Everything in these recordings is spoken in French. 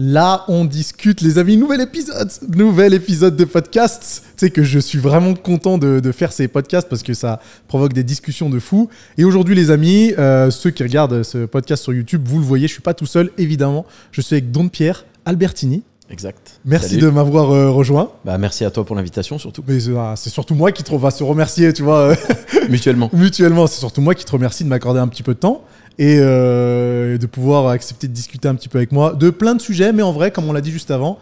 Là, on discute, les amis. Nouvel épisode, nouvel épisode de podcast. Tu sais que je suis vraiment content de, de faire ces podcasts parce que ça provoque des discussions de fou. Et aujourd'hui, les amis, euh, ceux qui regardent ce podcast sur YouTube, vous le voyez, je suis pas tout seul, évidemment. Je suis avec Don Pierre Albertini. Exact. Merci Salut. de m'avoir euh, rejoint. Bah, merci à toi pour l'invitation, surtout. Mais euh, c'est surtout moi qui te va se remercier, tu vois, Mutuellement. mutuellement. C'est surtout moi qui te remercie de m'accorder un petit peu de temps et euh, de pouvoir accepter de discuter un petit peu avec moi de plein de sujets. Mais en vrai, comme on l'a dit juste avant,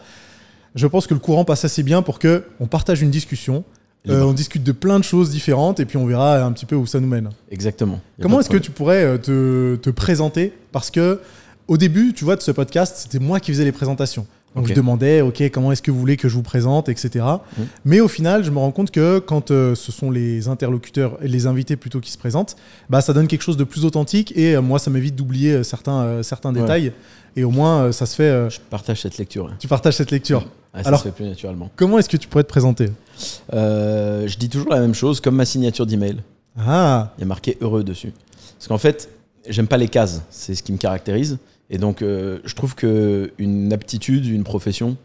je pense que le courant passe assez bien pour que on partage une discussion. euh, on discute de plein de choses différentes et puis on verra un petit peu où ça nous mène. Exactement. Comment est-ce que tu pourrais euh, te, te présenter? Parce que au début, tu vois, de ce podcast, c'était moi qui faisais les présentations. Donc Ok. je demandais, ok, comment est-ce que vous voulez que je vous présente, etc. Mhm. Mais au final, je me rends compte que quand euh, ce sont les interlocuteurs, les invités plutôt qui se présentent, bah ça donne quelque chose de plus authentique et euh, moi ça m'évite d'oublier euh, certains, euh, certains Ouais. détails. Et au moins, ça se fait. Je partage cette lecture. tu partages cette lecture. Ah, ça Alors- se fait plus naturellement. Comment est-ce que tu pourrais te présenter? Je dis toujours la même chose, comme ma signature d'email. Ah, Il y a marqué heureux dessus. Parce qu'en fait, j'aime pas les cases. C'est ce qui me caractérise. Et donc, euh, je trouve que une aptitude, une profession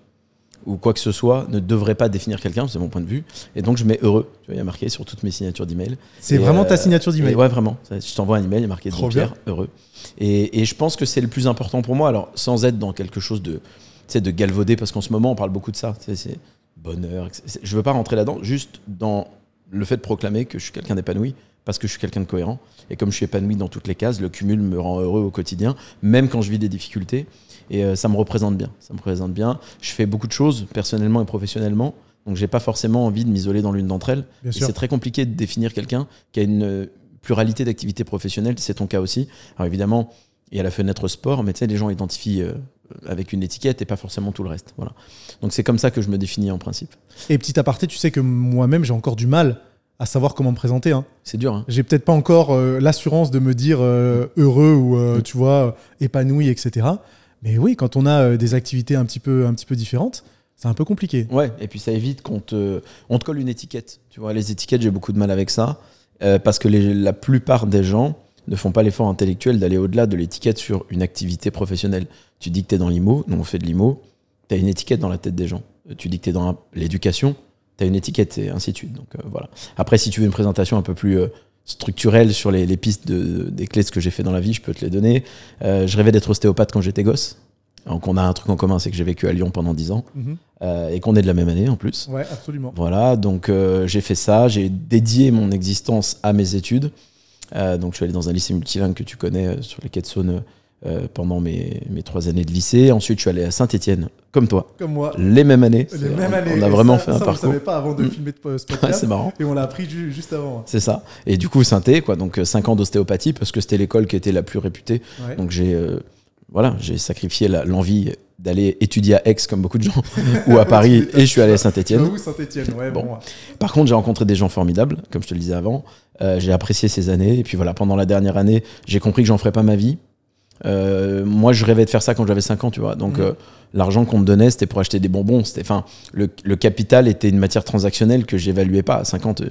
ou quoi que ce soit ne devrait pas définir quelqu'un, c'est mon point de vue. Et donc, je mets heureux. Tu vois, il y a marqué sur toutes mes signatures d'email. c'est vraiment ta euh, signature d'email. Ouais, vraiment. Je t'envoie un email, il y a marqué Trop Pierre, heureux. Et, et je pense que c'est le plus important pour moi. Alors, sans être dans quelque chose de, de galvaudé, parce qu'en ce moment, on parle beaucoup de ça. C'est bonheur. Je veux pas rentrer là-dedans, juste dans le fait de proclamer que je suis quelqu'un d'épanoui, parce que je suis quelqu'un de cohérent. Et comme je suis épanoui dans toutes les cases, le cumul me rend heureux au quotidien, même quand je vis des difficultés. Et euh, ça me représente bien. Ça me représente bien. Je fais beaucoup de choses, personnellement et professionnellement. Donc, j'ai pas forcément envie de m'isoler dans l'une d'entre elles. Bien Et sûr. c'est très compliqué de définir quelqu'un qui a une euh, pluralité d'activités professionnelles, c'est ton cas aussi. Alors évidemment, il y a la fenêtre sport, mais tu sais, les gens identifient euh, avec une étiquette et pas forcément tout le reste. Voilà. Donc c'est comme ça que je me définis en principe. Et petit aparté, tu sais que moi-même, j'ai encore du mal à savoir comment me présenter. hein. C'est dur, hein J'ai peut-être pas encore euh, l'assurance de me dire euh, heureux ou, euh, Mm. tu vois, épanoui, etc. Mais oui, quand on a des activités un petit peu, un petit peu différentes, c'est un peu compliqué. Ouais, et puis ça évite qu'on te, on te colle une étiquette. Tu vois, les étiquettes, j'ai beaucoup de mal avec ça, parce que les- la plupart des gens ne font pas l'effort intellectuel d'aller au-delà de l'étiquette sur une activité professionnelle. Tu dis que tu es dans l'IMO, nous on fait de l'IMO, tu as une étiquette dans la tête des gens. Tu dis que tu es dans l'éducation, tu as une étiquette, et ainsi de suite. Donc euh, voilà. Après, si tu veux une présentation un peu plus euh, structurelle sur les, les pistes de- des clés de ce que j'ai fait dans la vie, je peux te les donner. Euh, je rêvais d'être ostéopathe quand j'étais gosse. Donc on a un truc en commun, c'est que j'ai vécu à Lyon pendant 10 ans Mhm. euh, et qu'on est de la même année en plus. Ouais, absolument. Voilà, donc euh, j'ai fait ça, j'ai dédié mon existence à mes études. Euh, donc je suis allé dans un lycée multilingue que tu connais sur les quais de Saône euh, pendant mes, mes trois années de lycée. Ensuite, je suis allé à Saint-Étienne, comme toi, Comme moi. les mêmes années. Les mêmes on, années. on a vraiment ça- fait un on parcours. savait pas avant de Mm. filmer ce Ouais, podcast. c'est marrant. et on l'a appris ju- juste avant. C'est ça. Et du coup, Saint-É, quoi, donc 5 ans d'ostéopathie, parce que c'était l'école qui était la plus réputée. Ouais. Donc j'ai euh, voilà, j'ai sacrifié l'envie d'aller étudier à Aix, comme beaucoup de gens, ou à Paris, et je suis allé à Saint-Étienne. Saint-Etienne, ouais, bon. Bon. Par contre, j'ai rencontré des gens formidables, comme je te le disais avant. Euh, j'ai apprécié ces années. Et puis voilà, pendant la dernière année, j'ai compris que j'en ferais pas ma vie. Euh, moi, je rêvais de faire ça quand j'avais 5 ans, tu vois. Donc, Mhm. euh, l'argent qu'on me donnait, c'était pour acheter des bonbons. C'était, enfin, le, le capital était une matière transactionnelle que j'évaluais pas. À 50, euh,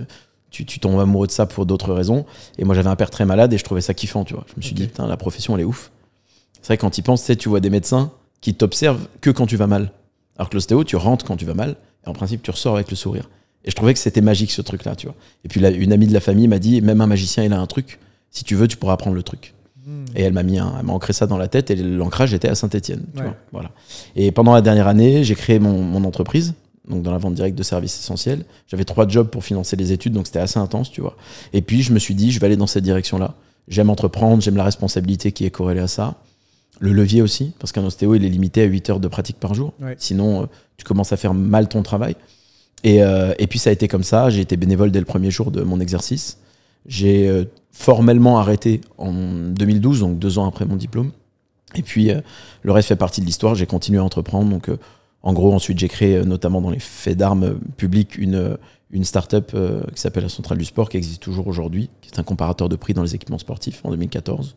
tu, tu tombes amoureux de ça pour d'autres raisons. Et moi, j'avais un père très malade et je trouvais ça kiffant, tu vois. Je me suis dit, putain, la profession, elle est ouf. C'est vrai, quand tu y penses, tu sais, tu vois des médecins qui t'observent que quand tu vas mal. Alors que l'ostéo, tu rentres quand tu vas mal. Et en principe, tu ressors avec le sourire. Et je trouvais que c'était magique ce truc-là, tu vois. Et puis là, une amie de la famille m'a dit, même un magicien, il a un truc. Si tu veux, tu pourras apprendre le truc. Hmm. Et elle m'a mis, un- elle m'a ancré ça dans la tête. Et l'ancrage était à Saint-Étienne. Ouais. Voilà. Et pendant la dernière année, j'ai créé mon, mon entreprise, donc dans la vente directe de services essentiels. J'avais trois jobs pour financer les études, donc c'était assez intense, tu vois. Et puis je me suis dit, je vais aller dans cette direction-là. J'aime entreprendre, j'aime la responsabilité qui est corrélée à ça. Le levier aussi, parce qu'un ostéo, il est limité à 8 heures de pratique par jour. Ouais. Sinon, euh, tu commences à faire mal ton travail. Et, euh, et puis ça a été comme ça. J'ai été bénévole dès le premier jour de mon exercice. J'ai euh, formellement arrêté en 2012, donc deux ans après mon diplôme. Et puis euh, le reste fait partie de l'histoire. J'ai continué à entreprendre. Donc euh, en gros, ensuite j'ai créé notamment dans les faits d'armes publics une, une start-up qui s'appelle la Centrale du Sport, qui existe toujours aujourd'hui, qui est un comparateur de prix dans les équipements sportifs en 2014.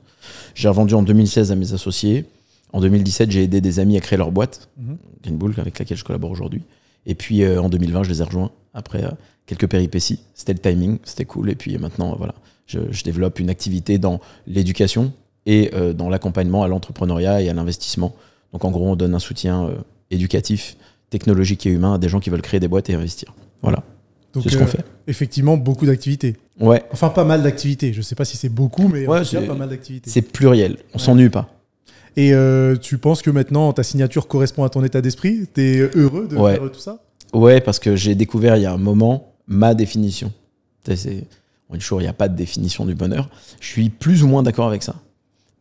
J'ai revendu en 2016 à mes associés. En 2017, j'ai aidé des amis à créer leur boîte, Mhm. Green Bull, avec laquelle je collabore aujourd'hui. Et puis euh, en 2020, je les ai rejoints après euh, quelques péripéties. C'était le timing, c'était cool. Et puis maintenant, euh, voilà, je, je développe une activité dans l'éducation et dans l'accompagnement à l'entrepreneuriat et à l'investissement. Donc en gros, on donne un soutien éducatif, technologique et humain à des gens qui veulent créer des boîtes et investir. Voilà. Donc, C'est ce qu'on euh, fait. effectivement, beaucoup d'activités. Ouais, Enfin, pas mal d'activités. Je sais pas si c'est beaucoup, mais Ouais, en tout cas, c'est- pas mal d'activités. c'est pluriel. On Ouais. s'ennuie pas. Et euh, tu penses que maintenant, ta signature correspond à ton état d'esprit? T'es heureux de Ouais. faire tout ça? Ouais, parce que j'ai découvert il y a un moment ma définition. C'est- On dit toujours il n'y a pas de définition du bonheur. Je suis plus ou moins d'accord avec ça.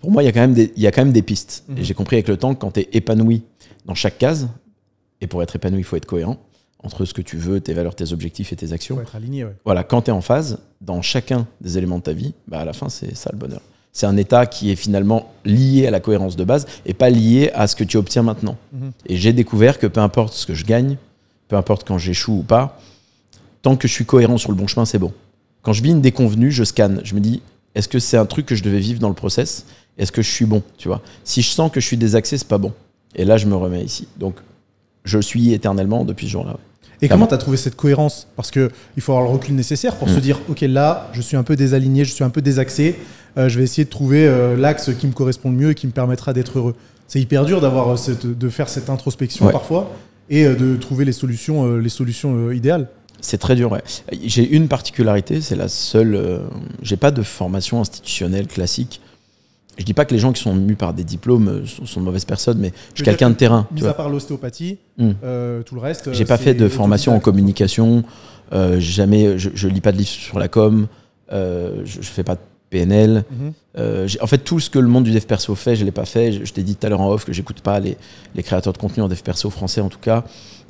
Pour moi, il y a quand même des, il y a quand même des pistes. Mhm. Et j'ai compris avec le temps que quand tu es épanoui dans chaque case, et pour être épanoui, il faut être cohérent entre ce que tu veux, tes valeurs, tes objectifs et tes actions. Faut être aligné, ouais. Voilà, quand tu es en phase, dans chacun des éléments de ta vie, bah à la fin, c'est ça le bonheur. C'est un état qui est finalement lié à la cohérence de base et pas lié à ce que tu obtiens maintenant. Mhm. Et j'ai découvert que peu importe ce que je gagne, peu importe quand j'échoue ou pas, tant que je suis cohérent sur le bon chemin, c'est bon. Quand je vis une déconvenue, je scanne. Je me dis, est-ce que c'est un truc que je devais vivre dans le process? Est-ce que je suis bon Tu vois? Si je sens que je suis désaxé, c'est pas bon. Et là, je me remets ici. Donc, je suis éternellement depuis ce jour-là. ouais. Et Clairement. comment tu as trouvé cette cohérence? Parce qu'il faut avoir le recul nécessaire pour se dire ok, là, je suis un peu désaligné, je suis un peu désaxé. Euh, je vais essayer de trouver euh, l'axe qui me correspond le mieux et qui me permettra d'être heureux. C'est hyper dur d'avoir euh, de faire cette introspection Ouais. parfois et de trouver les solutions, les solutions idéales. C'est très dur, ouais. J'ai une particularité, c'est la seule. J'ai pas de formation institutionnelle classique. Je dis pas que les gens qui sont mus par des diplômes sont, sont de mauvaises personnes, mais je suis quelqu'un de terrain. tu Mis vois. à part l'ostéopathie, Hmm. euh, tout le reste. J'ai pas fait de formation en communication. euh, jamais, je, je lis pas de livres sur la com. euh, je, je fais pas de PNL. Mhm. Euh, en fait, tout ce que le monde du dev perso fait, je l'ai pas fait. Je, je t'ai dit tout à l'heure en off que j'écoute pas les, les créateurs de contenu en dev perso français en tout cas.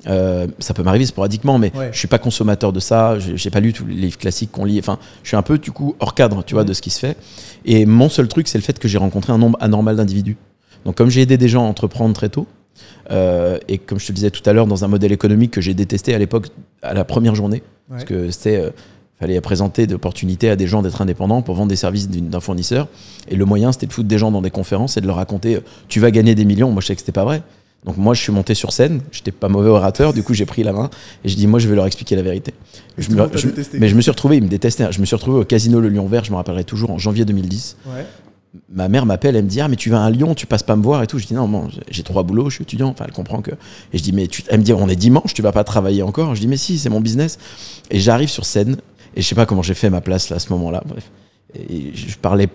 Euh, ça peut m'arriver sporadiquement, mais Ouais. je suis pas consommateur de ça. Je- J'ai pas lu tous les livres classiques qu'on lit. Enfin, je suis un peu du coup hors cadre, tu vois, Mhm. de ce qui se fait. Et mon seul truc, c'est le fait que j'ai rencontré un nombre anormal d'individus. Donc, comme j'ai aidé des gens à entreprendre très tôt, euh, et comme je te le disais tout à l'heure, dans un modèle économique que j'ai détesté à l'époque, à la première journée, parce que c'était fallait présenter des opportunités à des gens d'être indépendants pour vendre des services d'un fournisseur. Et le moyen, c'était de foutre des gens dans des conférences et de leur raconter euh, tu vas gagner des millions. Moi, je sais que c'était pas vrai. Donc moi, je suis monté sur scène. J'étais pas mauvais orateur. Du coup, j'ai pris la main et je dis moi, je vais leur expliquer la vérité. Je me- je- mais je me suis retrouvé, ils me détestaient. Je me suis retrouvé au casino Le Lion Vert. Je me rappellerai toujours en janvier 2010 Ouais. ma mère m'appelle, elle me dit ah mais tu vas à Lyon, tu passes pas me voir et tout. Je dis non, bon, j'ai trois boulots, je suis étudiant. Enfin, elle comprend que. Et je dis mais tu... elle me dit on est dimanche, tu vas pas travailler encore. Je dis mais si, c'est mon business. Et j'arrive sur scène et je sais pas comment j'ai fait ma place là à ce moment-là. Bref, et je parlais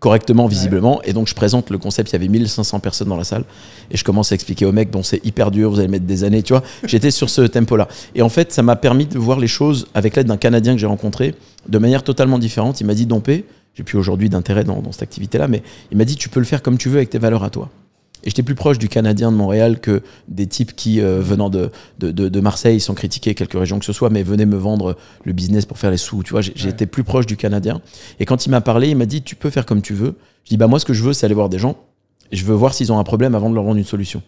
correctement visiblement et donc je présente le concept. Il y avait 1500 personnes dans la salle et je commence à expliquer au mec bon c'est hyper dur, vous allez mettre des années, tu vois. J'étais sur ce tempo-là et en fait ça m'a permis de voir les choses avec l'aide d'un Canadien que j'ai rencontré de manière totalement différente. Il m'a dit Dompé, j'ai plus aujourd'hui d'intérêt dans, dans cette activité-là, mais il m'a dit tu peux le faire comme tu veux avec tes valeurs à toi. Et j'étais plus proche du Canadien de Montréal que des types qui, euh, venant de, de, de- de Marseille, sans critiquer quelque région que ce soit, mais venaient me vendre le business pour faire les sous. Tu vois, Ouais. été plus proche du Canadien. Et quand il m'a parlé, il m'a dit tu peux faire comme tu veux. Je dis bah moi ce que je veux c'est aller voir des gens. Et je veux voir s'ils ont un problème avant de leur vendre une solution.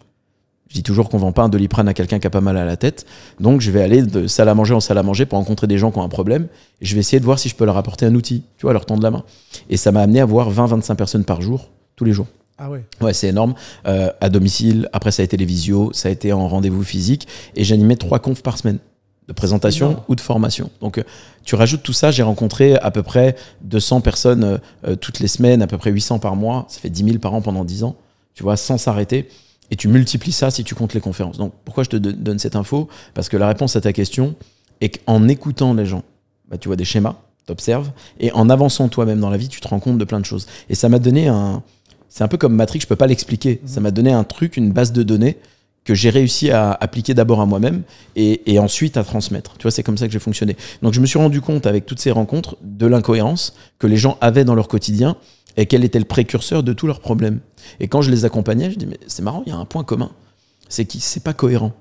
Je dis toujours qu'on vend pas un doliprane à quelqu'un qui a pas mal à la tête. Donc je vais aller de salle à manger en salle à manger pour rencontrer des gens qui ont un problème. Et je vais essayer de voir si je peux leur apporter un outil, tu vois, leur tendre la main. Et ça m'a amené à voir 20-25 personnes par jour, tous les jours. Ah ouais. Ouais, c'est énorme. Euh, à domicile, après ça a été les visios, ça a été en rendez-vous physique. Et j'animais trois confs par semaine de présentation ou de formation. Donc euh, tu rajoutes tout ça, j'ai rencontré à peu près 200 personnes euh, toutes les semaines, à peu près 800 par mois. Ça fait 10 000 par an pendant 10 ans, tu vois, sans s'arrêter. Et tu multiplies ça si tu comptes les conférences. Donc pourquoi je te don- donne cette info? Parce que la réponse à ta question est qu'en écoutant les gens, bah, tu vois des schémas, t'observes, et en avançant toi-même dans la vie, tu te rends compte de plein de choses. Et ça m'a donné un... C'est un peu comme Matrix, je peux pas l'expliquer. Ça m'a donné un truc, une base de données que j'ai réussi à appliquer d'abord à moi-même et, et ensuite à transmettre. Tu vois, c'est comme ça que j'ai fonctionné. Donc je me suis rendu compte avec toutes ces rencontres de l'incohérence que les gens avaient dans leur quotidien et quel était le précurseur de tous leurs problèmes. Et quand je les accompagnais, je dis mais c'est marrant, il y a un point commun, c'est qu'ils c'est pas cohérent.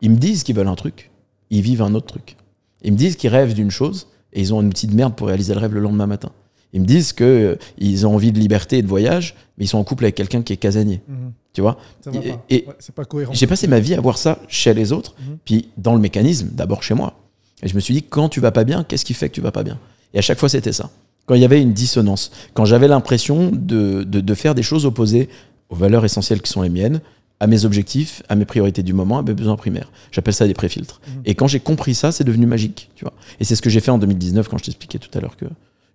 Ils me disent qu'ils veulent un truc, ils vivent un autre truc. Ils me disent qu'ils rêvent d'une chose et ils ont un outil de merde pour réaliser le rêve le lendemain matin. Ils me disent que euh, ils ont envie de liberté et de voyage, mais ils sont en couple avec quelqu'un qui est casanier. Mhm. Tu vois Ça va Et- pas. et- Ouais, c'est pas cohérent. J'ai passé ma vie à voir ça chez les autres, Mhm. puis dans le mécanisme, d'abord chez moi. Et je me suis dit, quand tu vas pas bien, qu'est-ce qui fait que tu vas pas bien? Et à chaque fois, c'était ça. Quand il y avait une dissonance, quand j'avais l'impression de, de, de faire des choses opposées aux valeurs essentielles qui sont les miennes, à mes objectifs, à mes priorités du moment, à mes besoins primaires. J'appelle ça des préfiltres. Mhm. Et quand j'ai compris ça, c'est devenu magique. Tu vois et c'est ce que j'ai fait en 2019 quand je t'expliquais tout à l'heure que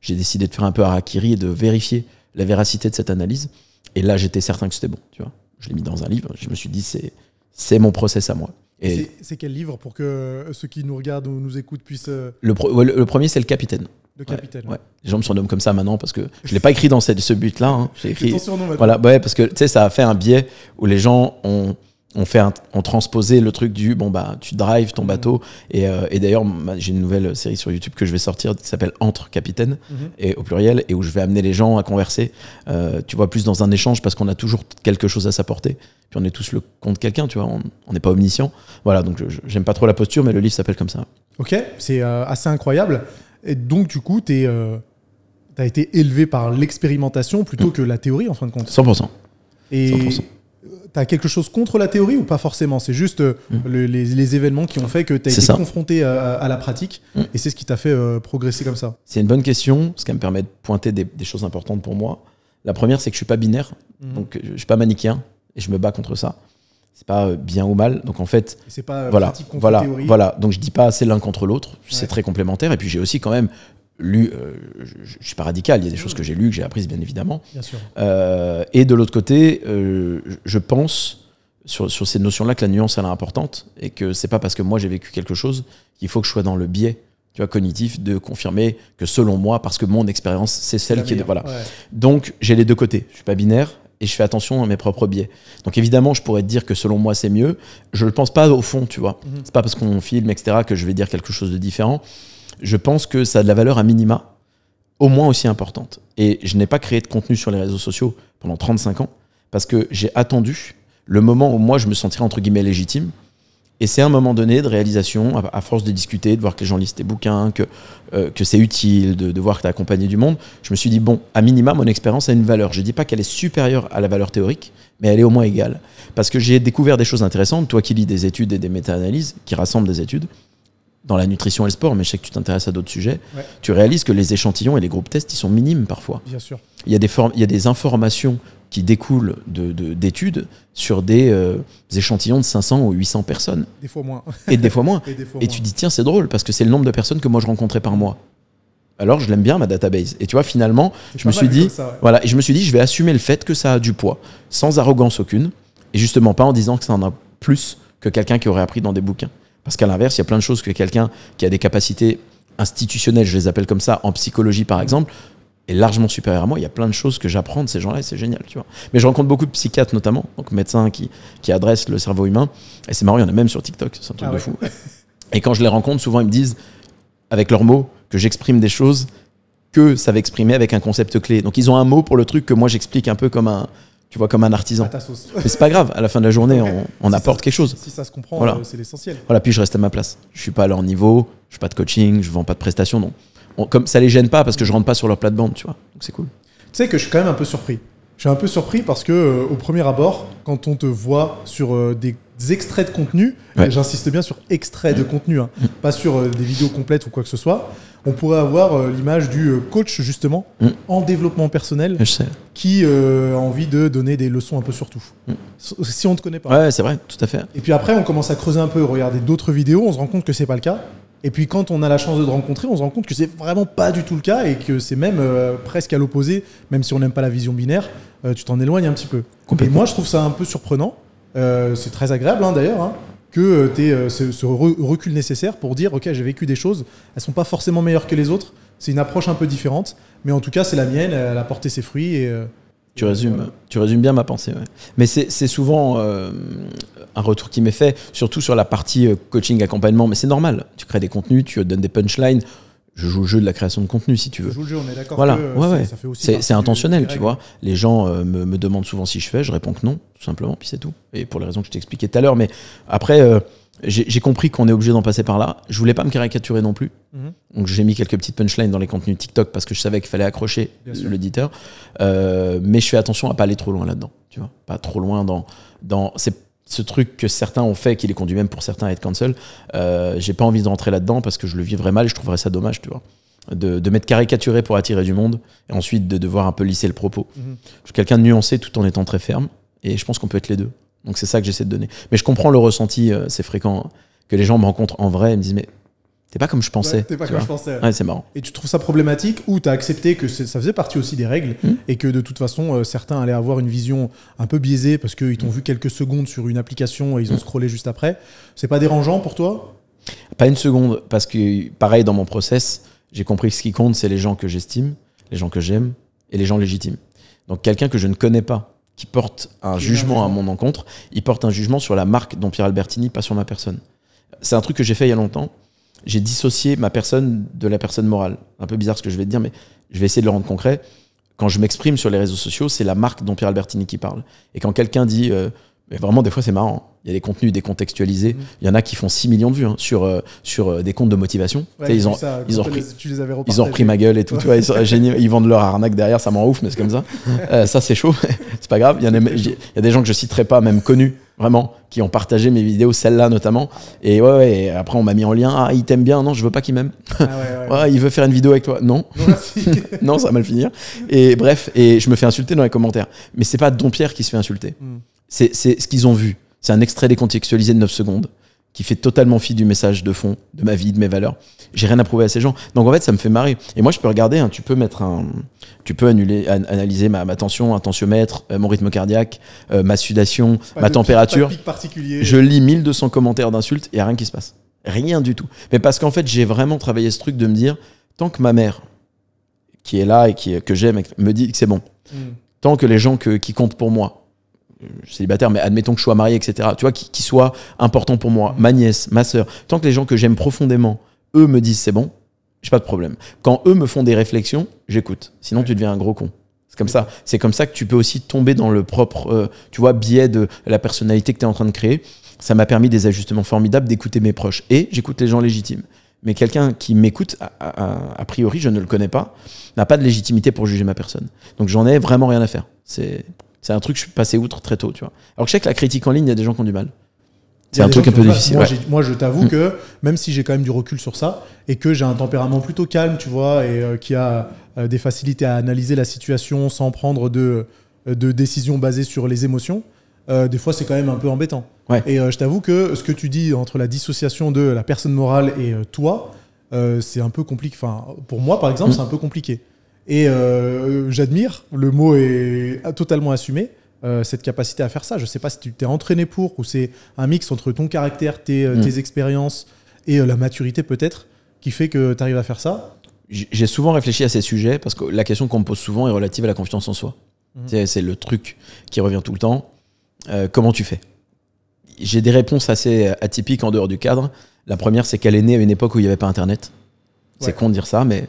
j'ai décidé de faire un peu harakiri et de vérifier la véracité de cette analyse. Et là, j'étais certain que c'était bon. Tu vois je l'ai mis dans un livre. Je me suis dit, c'est, c'est mon process à moi. Et c'est, quel livre pour que ceux qui nous regardent ou nous écoutent puissent. euh, Le, pro- ouais, le- le premier, c'est le capitaine. Le capitaine. Ouais. Les gens me surnomment comme ça maintenant parce que je l'ai pas écrit dans cette- ce but-là. hein. J'ai écrit. ton surnom. Voilà, ouais, parce que tu sais, ça a fait un biais où les gens ont, ont, fait un- ont transposé le truc du bon, bah, tu drives ton bateau. Et, euh, et d'ailleurs, j'ai une nouvelle série sur YouTube que je vais sortir qui s'appelle Entre Capitaine, Mhm. et au pluriel, et où je vais amener les gens à converser. Euh, tu vois, plus dans un échange parce qu'on a toujours quelque chose à s'apporter. Puis on est tous le compte quelqu'un, tu vois, on on n'est pas omniscient. Voilà, donc j'aime pas trop la posture, mais le livre s'appelle comme ça. Ok, c'est euh, assez incroyable. Et donc, du coup, tu as été élevé par l'expérimentation Mm. plutôt que la théorie, en fin de compte. 100%. Et 100%. Tu as quelque chose contre la théorie ou pas forcément? C'est juste euh, Mm. le- les, les événements qui ont fait que tu as été ça. confronté à, à la pratique Mm. et c'est ce qui t'a fait euh, progresser comme ça? C'est une bonne question, ce qui me permet de pointer des, des choses importantes pour moi. La première, c'est que je suis pas binaire, Mhm. donc euh, je suis pas manichéen, et je me bats contre ça. C'est pas bien ou mal. Donc en fait, c'est pas voilà, voilà, théorie. voilà. Donc je dis pas c'est l'un contre l'autre, c'est très complémentaire. Et puis j'ai aussi quand même lu, euh, je, je suis pas radical, il y a des choses que j'ai lues, que j'ai apprises bien évidemment. Bien sûr. Euh, et de l'autre côté, euh, je- pense sur, sur ces notions-là que la nuance elle est importante et que c'est pas parce que moi j'ai vécu quelque chose qu'il faut que je sois dans le biais tu vois, cognitif de confirmer que selon moi, parce que mon expérience, c'est celle qui est de, voilà. Ouais. Donc j'ai les deux côtés. Je suis pas binaire et je fais attention à mes propres biais. Donc évidemment, je pourrais te dire que selon moi c'est mieux. Je le pense pas au fond, tu vois. Mhm. C'est pas parce qu'on filme etc que je vais dire quelque chose de différent. Je pense que ça a de la valeur à minima, au moins aussi importante. Et je n'ai pas créé de contenu sur les réseaux sociaux pendant 35 ans parce que j'ai attendu le moment où moi je me sentirais entre guillemets légitime. Et c'est un moment donné de réalisation, à, force de discuter, de voir que les gens lisent tes bouquins, que, euh, que c'est utile, de, voir que tu es accompagné du monde, je me suis dit, bon, à minima, mon expérience a une valeur. Je dis pas qu'elle est supérieure à la valeur théorique, mais elle est au moins égale. Parce que j'ai découvert des choses intéressantes, toi qui lis des études et des méta-analyses, qui rassemblent des études, dans la nutrition et le sport, mais je sais que tu t'intéresses à d'autres sujets, Ouais. tu réalises que les échantillons et les groupes tests, ils sont minimes parfois. Bien sûr. Il y a des, il y a des informations qui découlent de- de- d'études sur des euh, échantillons de 500 ou 800 personnes, Des fois moins. et des fois moins. Et des fois Et moins. tu dis, tiens, c'est drôle, parce que c'est le nombre de personnes que moi je rencontrais par mois. Alors je l'aime bien, ma database. Et tu vois, finalement, je me suis dit, comme ça, ouais. voilà, et je me suis dit, je vais assumer le fait que ça a du poids, sans arrogance aucune, et justement pas en disant que ça en a plus que quelqu'un qui aurait appris dans des bouquins. Parce qu'à l'inverse, il y a plein de choses que quelqu'un qui a des capacités institutionnelles, je les appelle comme ça, en psychologie par exemple, est largement supérieur à moi. Il y a plein de choses que j'apprends de ces gens-là et c'est génial, tu vois. Mais je rencontre beaucoup de psychiatres notamment, donc médecins qui, qui adressent le cerveau humain. Et c'est marrant, il y en a même sur TikTok, c'est un truc Ah de ouais. fou. Et quand je les rencontre, souvent ils me disent, avec leurs mots, que j'exprime des choses que ça va exprimer avec un concept clé. Donc ils ont un mot pour le truc que moi j'explique un peu comme un, tu vois, comme un artisan. À ta sauce. Mais c'est pas grave, à la fin de la journée, on, on Si apporte ça- quelque chose. Si ça se comprend, Voilà. euh, c'est l'essentiel. Voilà, puis je reste à ma place. Je suis pas à leur niveau, je fais pas de coaching, je vends pas de prestations, donc on- comme ça les gêne pas parce que je rentre pas sur leur plate-bande, tu vois. Donc c'est cool. Tu sais que je suis quand même un peu surpris. Je suis un peu surpris parce que, euh, au premier abord, quand on te voit sur euh, des extraits de contenu, Ouais. et j'insiste bien sur extraits de contenu, hein, pas sur euh, des vidéos complètes ou quoi que ce soit, on pourrait avoir euh, l'image du euh, coach, justement, Mm. en développement personnel, qui euh, a envie de donner des leçons un peu sur tout. Mm. Si on ne te connaît pas. Ouais, c'est vrai, tout à fait. Et puis après, on commence à creuser un peu, regarder d'autres vidéos, on se rend compte que c'est pas le cas. Et puis quand on a la chance de te rencontrer, on se rend compte que c'est vraiment pas du tout le cas et que c'est même euh, presque à l'opposé, même si on n'aime pas la vision binaire, euh, tu t'en éloignes un petit peu. Et moi, je trouve ça un peu surprenant. C'est très agréable hein, d'ailleurs, hein, que tu aies ce, ce re- recul nécessaire pour dire, ok, j'ai vécu des choses, elles sont pas forcément meilleures que les autres. C'est une approche un peu différente, mais en tout cas, c'est la mienne. Elle a porté ses fruits et euh, Tu résumes, voilà. tu résumes bien ma pensée. ouais. Mais c'est c'est souvent euh, un retour qui m'est fait, surtout sur la partie euh, coaching, accompagnement. Mais c'est normal. Tu crées des contenus, tu donnes des punchlines. Je joue au jeu de la création de contenu si tu Je veux. joue le jeu, on est d'accord. Voilà, que, ouais, c'est- ouais. ça C'est intentionnel, tu vois. Les gens euh, me, me demandent souvent si je fais, je réponds que non, tout simplement, puis c'est tout. Et pour les raisons que je t'expliquais tout à l'heure. Mais après, euh, j'ai compris qu'on est obligé d'en passer par là. Je voulais pas me caricaturer non plus. Mhm. Donc j'ai mis quelques petites punchlines dans les contenus TikTok parce que je savais qu'il fallait accrocher l'auditeur. Euh, mais je fais attention à pas aller trop loin là-dedans. Tu vois, pas trop loin dans dans c'est ce truc que certains ont fait, qui les conduit même pour certains à être cancel. Euh, j'ai pas envie de rentrer là-dedans parce que je le vivrais mal et je trouverais ça dommage, tu vois. De, de m'être caricaturé pour attirer du monde et ensuite de devoir un peu lisser le propos. Mhm. Je suis quelqu'un de nuancé tout en étant très ferme et je pense qu'on peut être les deux. Donc c'est ça que j'essaie de donner. Mais je comprends le ressenti, euh, c'est fréquent, hein, que les gens me rencontrent en vrai et me disent mais t'es pas comme je pensais. Ouais, T'es pas comme je pensais. Ouais, c'est marrant. Et tu trouves ça problématique ou tu as accepté que ça faisait partie aussi des règles Mm. et que de toute façon euh, certains allaient avoir une vision un peu biaisée parce qu'ils t'ont vu quelques secondes sur une application et ils ont Mm. scrollé juste après. C'est pas dérangeant pour toi? Pas une seconde, parce que pareil dans mon process, j'ai compris que ce qui compte, c'est les gens que j'estime, les gens que j'aime et les gens légitimes. Donc quelqu'un que je ne connais pas, qui porte un jugement à mon encontre, il porte un jugement sur la marque dont Pierre Albertini, pas sur ma personne. C'est un truc que j'ai fait il y a longtemps. J'ai dissocié ma personne de la personne morale. Un peu bizarre ce que je vais te dire, mais je vais essayer de le rendre concret. Quand je m'exprime sur les réseaux sociaux, c'est la marque dont Pierre Albertini qui parle. Et quand quelqu'un dit, euh, mais vraiment des fois c'est marrant, il y a des contenus décontextualisés, Mhm. il y en a qui font 6 millions de vues hein, sur, euh, sur euh, des comptes de motivation. Ils, ont, ça, ils ont repris- les- tu les avais ils ont repris ma gueule et tout, tu vois, ils sont géniaux, ils vendent leur arnaque derrière, ça m'en ouf, mais c'est comme ça. Euh, ça c'est chaud, c'est pas grave. Il y, en a, il y a des gens que je citerai pas, même connus, vraiment, qui ont partagé mes vidéos, celle-là notamment. Et ouais, ouais, et après on m'a mis en lien, ah il t'aime bien, non je veux pas qu'il m'aime. Ah ouais, ouais. Ouais, il veut faire une vidéo avec toi, non. Non, ça va mal finir. Et bref, et je me fais insulter dans les commentaires. Mais c'est pas Don Pierre qui se fait insulter. Mm. C'est ce qu'ils ont vu. C'est un extrait décontextualisé de 9 secondes qui fait totalement fi du message de fond, de ma vie, de mes valeurs. J'ai rien à prouver à ces gens. Donc en fait, ça me fait marrer. Et moi, je peux regarder, hein, tu peux mettre un. Tu peux annuler, an- analyser ma, ma tension, un tensiomètre, euh, mon rythme cardiaque, euh, ma sudation, Pas ma température. pic particulier. Je lis 1200 commentaires d'insultes et y a rien qui se passe. Rien du tout. Mais parce qu'en fait, j'ai vraiment travaillé ce truc de me dire, tant que ma mère, qui est là et qui, que j'aime, me dit que c'est bon, Mm. tant que les gens que- qui comptent pour moi, suis célibataire, mais admettons que je sois marié, etc., tu vois, qui, qui soient importants pour moi, ma nièce, ma sœur, tant que les gens que j'aime profondément, eux me disent c'est bon, j'ai pas de problème. Quand eux me font des réflexions, j'écoute. Sinon, tu deviens un gros con. C'est comme ça. C'est comme ça que tu peux aussi tomber dans le propre, euh, tu vois, biais de la personnalité que tu es en train de créer. Ça m'a permis des ajustements formidables d'écouter mes proches. Et j'écoute les gens légitimes. Mais quelqu'un qui m'écoute, a, a- a priori, je ne le connais pas, n'a pas de légitimité pour juger ma personne. Donc j'en ai vraiment rien à faire. C'est c'est un truc que je suis passé outre très tôt, tu vois. Alors que je sais que la critique en ligne, il y a des gens qui ont du mal. C'est un truc un peu difficile. Moi, ouais. j'ai- moi, je t'avoue Mm. que même si j'ai quand même du recul sur ça et que j'ai un tempérament plutôt calme, tu vois, et euh, qui a euh, des facilités à analyser la situation sans prendre de, euh, de décisions basées sur les émotions, euh, des fois c'est quand même un peu embêtant. Ouais. Et je t'avoue que ce que tu dis entre la dissociation de la personne morale et toi, c'est un peu compliqué. Enfin, pour moi, par exemple, Mm. c'est un peu compliqué. Et euh, j'admire, le mot est totalement assumé, euh, cette capacité à faire ça. Je sais pas si tu t'es entraîné pour ou c'est un mix entre ton caractère, tes, euh, Mm. tes expériences et la maturité peut-être qui fait que tu arrives à faire ça? J'ai souvent réfléchi à ces sujets parce que la question qu'on me pose souvent est relative à la confiance en soi. Sais, C'est le truc qui revient tout le temps. Euh, comment tu fais? J'ai des réponses assez atypiques en dehors du cadre. La première, c'est qu'elle est née à une époque où il n'y avait pas Internet. C'est Ouais. con de dire ça, mais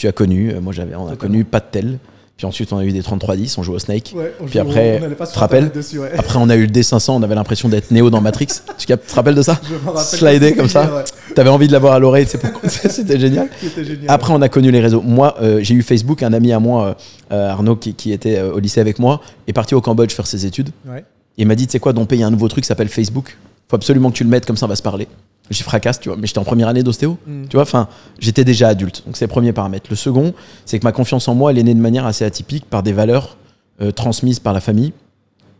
tu as connu. euh, Moi, j'avais, on a Totalement. connu pas de tel. Puis ensuite, on a eu des 3310, on jouait au Snake. Ouais, Puis après, on te rappelles dessus, ouais. Après, on a eu le D500, on avait l'impression d'être Néo dans Matrix. tu te rappelles de ça Je me rappelle Slider comme ça. ouais. T'avais envie de l'avoir à l'oreille, C'était génial. Génial. Après, on a connu les réseaux. Moi, euh, j'ai eu Facebook. Un ami à moi, euh, Arnaud, qui, qui était euh, au lycée avec moi, est parti au Cambodge faire ses études. Et il m'a dit, tu sais quoi, Dompé, il y a un nouveau truc qui s'appelle Facebook. Faut absolument que tu le mettes, comme ça on va se parler. J'ai fracasse, tu vois. Mais j'étais en première année d'ostéo. Mm. Tu vois, enfin, j'étais déjà adulte. Donc c'est le premier paramètre. Le second, c'est que ma confiance en moi, elle est née de manière assez atypique par des valeurs euh, transmises par la famille,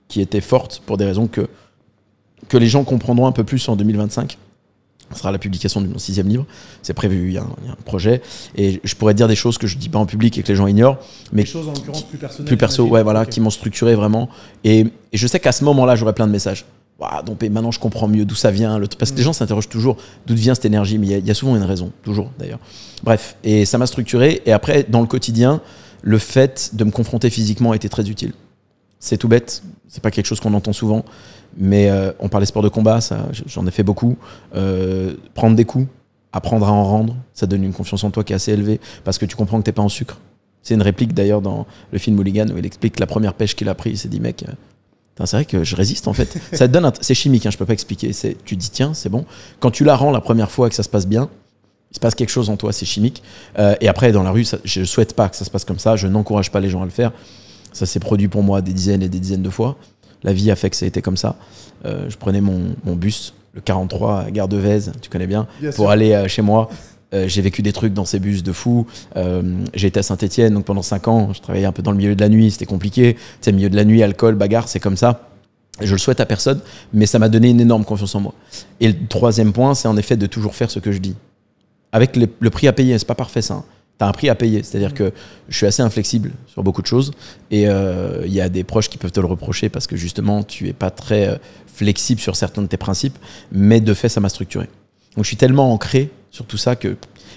qui étaient fortes pour des raisons que, que les gens comprendront un peu plus en 2025. Ce sera la publication de mon sixième livre. C'est prévu, il y, a un, il y a un projet. Et je pourrais dire des choses que je dis pas en public et que les gens ignorent. Mais Des choses en l'occurrence plus personnelles. plus perso, ouais, voilà, qui m'ont structuré vraiment. Et, et je sais qu'à ce moment-là, j'aurais plein de messages. Donc maintenant je comprends mieux d'où ça vient. le- parce que les Mm. gens s'interrogent toujours d'où vient cette énergie, mais il y a- il y, a souvent une raison, toujours d'ailleurs. Bref, et ça m'a structuré. Et après, dans le quotidien, le fait de me confronter physiquement a été très utile. C'est tout bête, c'est pas quelque chose qu'on entend souvent, mais euh, on parlait sport de combat, ça, j'en ai fait beaucoup. Euh, prendre des coups, apprendre à en rendre, ça donne une confiance en toi qui est assez élevée parce que tu comprends que t'es pas en sucre. C'est une réplique d'ailleurs dans le film Hooligan où il explique que la première pêche qu'il a pris, il s'est dit mec, euh, c'est vrai que je résiste en fait. ça te donne, un- c'est chimique, hein, je peux pas expliquer. C'est, tu te dis tiens, c'est bon. Quand tu la rends la première fois et que ça se passe bien, il se passe quelque chose en toi, c'est chimique. Euh, et après dans la rue, ça, je souhaite pas que ça se passe comme ça. Je n'encourage pas les gens à le faire. Ça s'est produit pour moi des dizaines et des dizaines de fois. La vie a fait que ça a été comme ça. Euh, je prenais mon, mon bus, le 43 à Gare de Vèze, tu connais bien, Bien pour sûr. aller euh, chez moi. Euh, j'ai vécu des trucs dans ces bus de fou. Euh, j'ai été à Saint-Etienne, donc pendant 5 ans, je travaillais un peu dans le milieu de la nuit, c'était compliqué. Tu sais, milieu de la nuit, alcool, bagarre, c'est comme ça. Je le souhaite à personne, mais ça m'a donné une énorme confiance en moi. Et le troisième point, c'est en effet de toujours faire ce que je dis. avec le prix à payer. C'est pas parfait ça. Tu as un prix à payer. C'est-à-dire que je suis assez inflexible sur beaucoup de choses. Et euh, il y a des proches qui peuvent te le reprocher parce que justement, tu es pas très flexible sur certains de tes principes. Mais de fait, ça m'a structuré. Donc je suis tellement ancré sur tout ça que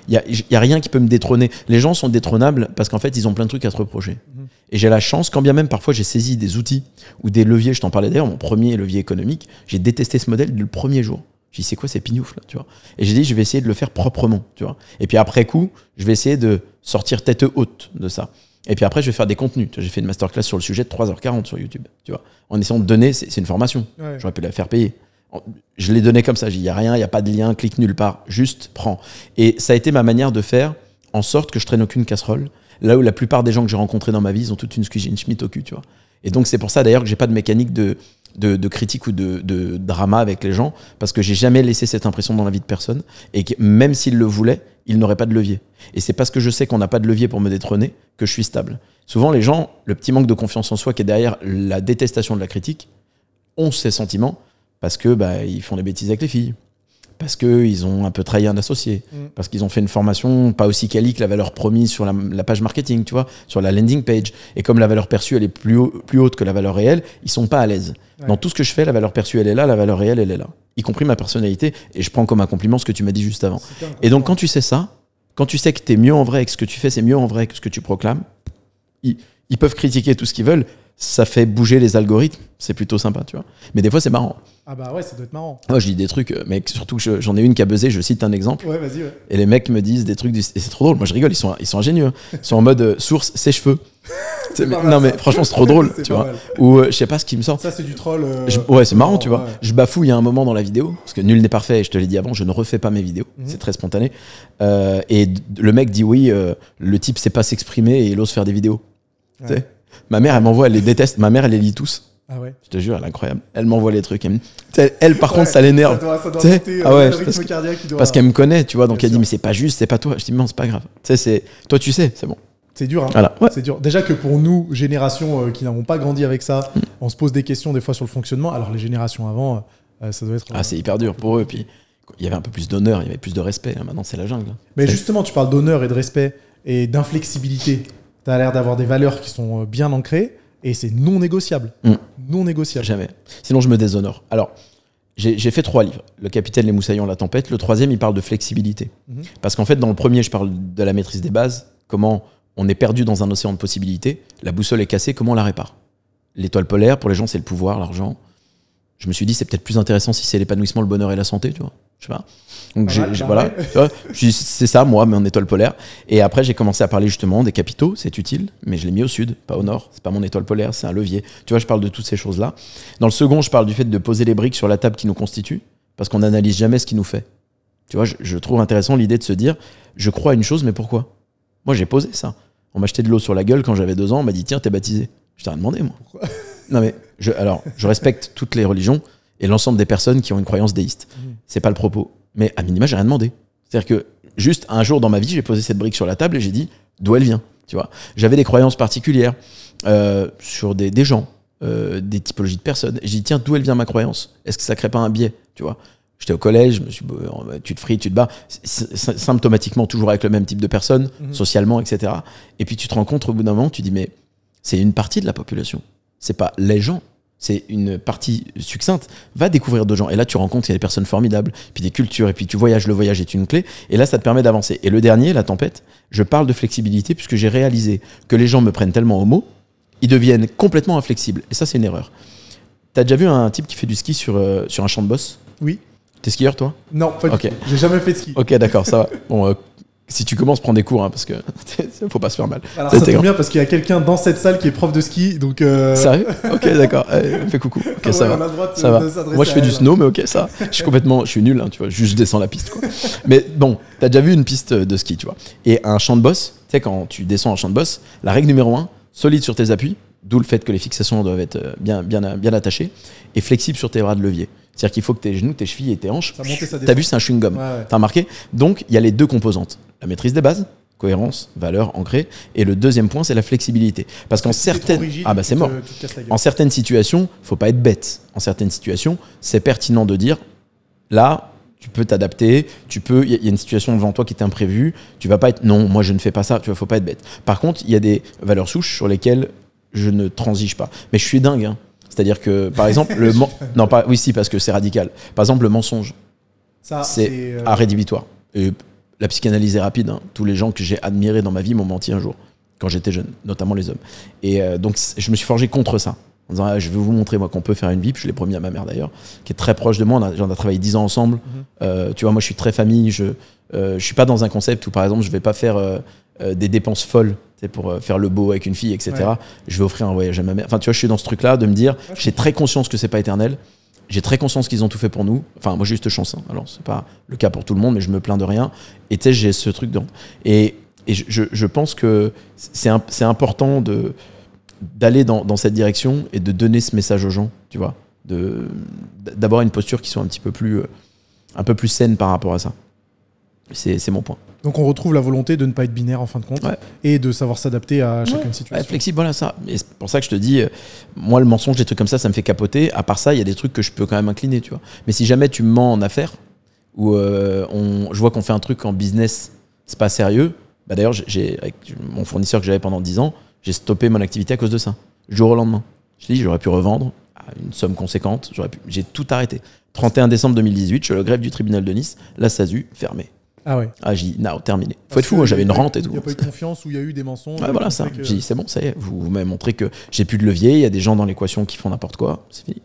il y a, rien qui peut me détrôner. Les gens sont détrônables parce qu'en fait, ils ont plein de trucs à te reprocher. Mhm. Et j'ai la chance, quand bien même parfois j'ai saisi des outils ou des leviers, je t'en parlais d'ailleurs, mon premier levier économique, j'ai détesté ce modèle le premier jour. J'ai dit, c'est quoi ces pignoufs là, tu vois? Et j'ai dit, je vais essayer de le faire proprement, tu vois. Et puis après coup, je vais essayer de sortir tête haute de ça. Et puis après, je vais faire des contenus. J'ai fait une masterclass sur le sujet de 3h40 sur YouTube, tu vois. En essayant de donner, c'est c'est une formation. Ouais. J'aurais pu la faire payer. Je l'ai donné comme ça. Il n'y a rien, il n'y a pas de lien, clique nulle part. Juste prends. Et ça a été ma manière de faire en sorte que je traîne aucune casserole. Là où la plupart des gens que j'ai rencontrés dans ma vie, ils ont toute une Schmidt au cul, tu vois. Et donc, c'est pour ça d'ailleurs que j'ai pas de mécanique de, de, critique ou de, de drama avec les gens, parce que j'ai jamais laissé cette impression dans la vie de personne. Et même s'ils le voulaient, ils n'auraient pas de levier. Et c'est parce que je sais qu'on n'a pas de levier pour me détrôner que je suis stable. Souvent, les gens, le petit manque de confiance en soi qui est derrière la détestation de la critique, ont ces sentiments parce que bah, ils font des bêtises avec les filles, parce qu'ils ont un peu trahi un associé, Mm. parce qu'ils ont fait une formation pas aussi quali que la valeur promise sur la, la page marketing, tu vois, sur la landing page. Et comme la valeur perçue elle est plus, haut- plus haute que la valeur réelle, ils sont pas à l'aise. Ouais. Dans tout ce que je fais, la valeur perçue elle est là, la valeur réelle elle est là, y compris ma personnalité. Et je prends comme un compliment ce que tu m'as dit juste avant. Et donc, quand tu sais ça, quand tu sais que tu es mieux en vrai que ce que tu fais, c'est mieux en vrai que ce que tu proclames, ils, ils peuvent critiquer tout ce qu'ils veulent. Ça fait bouger les algorithmes. C'est plutôt sympa, tu vois. Mais des fois, c'est marrant. Ah bah ouais, ça doit être marrant. Moi, je dis des trucs, euh, mais surtout j'en ai une qui a buzzé. Je cite un exemple. Ouais, vas-y, ouais. Et les mecs me disent des trucs. du- Et c'est trop drôle. Moi, je rigole. Ils sont, ils sont ingénieux. Ils sont en mode euh, source. C'est- pas mais- mal, non, mais franchement, c'est trop drôle, tu vois. mal. Ou euh, je sais pas ce qui me sort. Ça, c'est du troll. euh, Je- ouais, c'est marrant, tu vois. ouais. Je bafouille à un moment dans la vidéo, parce que nul n'est parfait, et je te l'ai dit avant, je ne refais pas mes vidéos. Mhm. C'est très spontané. Et le mec dit oui, le type sait pas s'exprimer et il ose faire des vidéos. Ouais. Ma mère, elle m'envoie, elle les déteste. Ma mère, elle les lit tous. Ah ouais. Je te jure, elle est incroyable. Elle m'envoie les trucs. Elle, par Ouais, contre, ça l'énerve. Ah euh, ouais, parce Parce qu'elle me connaît, tu vois. Donc Bien elle dit, mais c'est pas juste, c'est pas toi. Je dis, non, c'est pas grave. Tu sais, c'est. Toi, tu sais, c'est bon. C'est dur, hein. Voilà. Ouais. C'est dur. Déjà que pour nous, génération euh, qui n'avons pas grandi avec ça, Mm. on se pose des questions des fois sur le fonctionnement. Alors les générations avant, euh, ça doit être. Ah, c'est hyper dur pour eux. Puis il y avait un peu plus d'honneur, il y avait plus de respect. Là, Maintenant, c'est la jungle. Mais C'est- justement, tu parles d'honneur et de respect et d'inflexibilité. Tu as l'air d'avoir des valeurs qui sont euh, bien ancrées et c'est non négociable. Mm. Non négociable. Jamais. Sinon, je me déshonore. Alors, j'ai fait trois livres. Le Capitaine, les Moussaillons, la tempête. Le troisième, il parle de flexibilité. Mhm. Parce qu'en fait, dans le premier, je parle de la maîtrise des bases. Comment on est perdu dans un océan de possibilités. La boussole est cassée, comment on la répare? L'étoile polaire, pour les gens, c'est le pouvoir, l'argent. Je me suis dit, c'est peut-être plus intéressant si c'est l'épanouissement, le bonheur et la santé, tu vois. Je sais pas. Donc, j'ai- voilà. c'est ça, moi, mon étoile polaire. Et après, j'ai commencé à parler justement des capitaux, c'est utile, mais je l'ai mis au sud, pas au nord. C'est pas mon étoile polaire, c'est un levier. Tu vois, je parle de toutes ces choses-là. Dans le second, je parle du fait de poser les briques sur la table qui nous constitue, parce qu'on n'analyse jamais ce qui nous fait. Tu vois, je, je trouve intéressant l'idée de se dire, je crois à une chose, mais pourquoi? Moi, j'ai posé ça. On m'a jeté de l'eau sur la gueule quand j'avais deux ans, on m'a dit, tiens, t'es baptisé. Je t'ai rien demandé, moi. Non, mais, je, alors, je respecte toutes les religions et l'ensemble des personnes qui ont une croyance déiste. Mhm. C'est pas le propos. Mais à minima, j'ai rien demandé. C'est-à-dire que juste un jour dans ma vie, j'ai posé cette brique sur la table et j'ai dit d'où elle vient. Tu vois, j'avais des croyances particulières euh, sur des, des gens, euh, des typologies de personnes. J'ai dit tiens, d'où elle vient ma croyance? Est-ce que ça crée pas un biais Tu vois, j'étais au collège, je me suis, euh, tu te frites, tu te bats, symptomatiquement toujours avec le même type de personnes, Mhm. socialement, etc. Et puis tu te rends compte au bout d'un moment, tu dis mais c'est une partie de la population. C'est pas les gens. C'est une partie succincte. Va découvrir d'autres gens. Et là, tu rencontres, il y a des personnes formidables, puis des cultures, et puis tu voyages. Le voyage est une clé. Et là, ça te permet d'avancer. Et le dernier, la tempête, je parle de flexibilité puisque j'ai réalisé que les gens me prennent tellement au mot, ils deviennent complètement inflexibles. Et ça, c'est une erreur. T'as déjà vu un type qui fait du ski sur, euh, sur un champ de boss Oui. T'es skieur, toi? Non, pas du Ok. tout. J'ai jamais fait de ski. Ok, d'accord, ça va. Bon, euh, si tu commences, prends des cours, hein, parce que faut pas se faire mal. Alors Ça, tombe bien parce qu'il y a quelqu'un dans cette salle qui est prof de ski, donc. euh, Sérieux Ok, d'accord. Euh, fais coucou. Ok, ouais, ça va. Ça va. Moi, je fais du snow, mais ok, ça. Je suis complètement, je suis nul, hein, tu vois. Juste, je descends la piste, quoi. Mais bon, t'as déjà vu une piste de ski, tu vois. Et un champ de boss, tu sais, quand tu descends un champ de boss, la règle numéro un, solide sur tes appuis, d'où le fait que les fixations doivent être euh, bien, bien, bien attachées, et flexible sur tes bras de levier. C'est-à-dire qu'il faut que tes genoux, tes chevilles et tes hanches. T'as vu, c'est un chewing-gum. Ouais, ouais. T'as remarqué Donc, il y a les deux composantes. La maîtrise des bases, cohérence, valeur ancrée. Et le deuxième point, c'est la flexibilité. Parce qu'en certaines. rigide, Ah bah c'est mort. te. En certaines situations, faut pas être bête. En certaines situations, c'est pertinent de dire là, Tu peux t'adapter, tu peux. Il y, a- il y a une situation devant toi qui est imprévue. Tu vas pas être. Non, moi je ne fais pas ça. Tu vois, faut pas être bête. Par contre, il y a des valeurs souches sur lesquelles je ne transige pas. Mais je suis dingue. hein. C'est-à-dire que, par exemple, le non pas oui si parce que c'est radical. Par exemple, le mensonge, c'est euh, à rédhibitoire. Et la psychanalyse est rapide. hein. Tous les gens que j'ai admirés dans ma vie m'ont menti un jour quand j'étais jeune, notamment les hommes. Et euh, donc je me suis forgé contre ça. En disant, ah, je vais vous montrer moi qu'on peut faire une vie. Puis je l'ai promis à ma mère d'ailleurs, qui est très proche de moi. On a, on a travaillé 10 ans ensemble. Euh, tu vois, moi je suis très famille. Je euh, je suis pas dans un concept où par exemple je vais pas faire euh, euh, des dépenses folles pour euh, faire le beau avec une fille, etc. Ouais. Je vais offrir un voyage à ma mère. Enfin, tu vois, je suis dans ce truc-là de me dire, j'ai très conscience que c'est pas éternel. J'ai très conscience qu'ils ont tout fait pour nous. Enfin, moi, j'ai juste chance. hein. Alors, c'est pas le cas pour tout le monde, mais je me plains de rien. Et tu sais, j'ai ce truc dedans. Et, et je, je- pense que c'est important de d'aller dans, dans cette direction et de donner ce message aux gens, tu vois, de d'avoir une posture qui soit un petit peu plus euh, un peu plus saine par rapport à ça. C'est mon point. Donc on retrouve la volonté de ne pas être binaire en fin de compte Ouais. et de savoir s'adapter à chacune Ouais, situation. flexible, voilà ça. Et c'est pour ça que je te dis, euh, moi, le mensonge, des trucs comme ça, ça me fait capoter. À part ça, il y a des trucs que je peux quand même incliner, tu vois. Mais si jamais tu me mens en affaires, ou euh, on, je vois qu'on fait un truc en business, c'est pas sérieux. Bah d'ailleurs, j'ai- avec mon fournisseur que j'avais pendant 10 ans, j'ai stoppé mon activité à cause de ça. Jour au lendemain. Je dis, j'aurais pu revendre à une somme conséquente. J'aurais pu, j'ai tout arrêté. 31 décembre 2018, je suis le greffe du tribunal de Nice, la SASU fermée. Ah ouais. Ah, j'ai dit, non, terminé. Faut être fou, moi j'avais il y une rente et tout. Il n'y a pas eu de confiance où il y a eu des mensonges. Ouais, voilà ça. que- J'ai dit, c'est bon, ça y est, vous, vous m'avez montré que j'ai plus de levier, il y a des gens dans l'équation qui font n'importe quoi, c'est fini.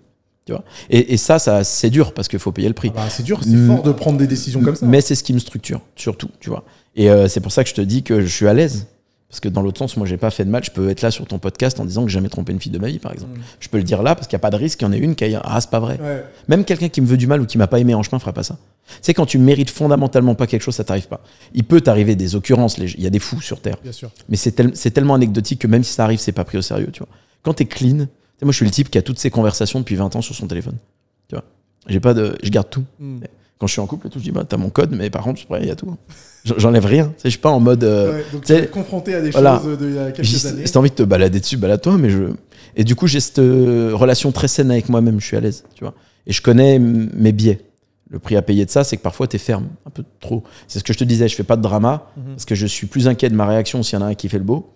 Tu vois? Et, et ça, ça c'est dur parce qu'il faut payer le prix. Ah bah, c'est dur, c'est fort de prendre des décisions comme ça. Mais c'est ce qui me structure, surtout, tu vois. Et euh, c'est pour ça que je te dis que je suis à l'aise. Parce que dans l'autre sens, moi, j'ai pas fait de mal. Je peux être là sur ton podcast en disant que j'ai jamais trompé une fille de ma vie, par exemple. Mm. Je peux le dire là parce qu'il n'y a pas de risque qu'il y en ait une qui aille Ah, c'est pas vrai. Ouais. Même quelqu'un qui me veut du mal ou qui m'a pas aimé en chemin fera pas ça. C'est quand tu mérites fondamentalement pas quelque chose, ça t'arrive pas. Il peut t'arriver des occurrences, les- il y a des fous sur Terre. Bien sûr. Mais c'est tel- c'est tellement anecdotique que même si ça arrive, c'est pas pris au sérieux, tu vois. Quand t'es clean, moi je suis le type qui a toutes ses conversations depuis 20 ans sur son téléphone. Tu vois. J'ai pas de. Je garde tout. Mm. Quand je suis en couple et tout, je dis bah t'as mon code, mais par contre, il y a tout. J'en- J'enlève rien. Je suis pas en mode. euh, Ouais, donc tu es confronté à des voilà. choses d'il y a quelques années. si t'as envie de te balader dessus, balade-toi, mais je. Et du coup, j'ai cette euh, relation très saine avec moi-même, je suis à l'aise, tu vois. Et je connais mes biais. Le prix à payer de ça, c'est que parfois t'es ferme, un peu trop. C'est ce que je te disais, je fais pas de drama, Mhm. parce que je suis plus inquiet de ma réaction s'il y en a un qui fait le beau,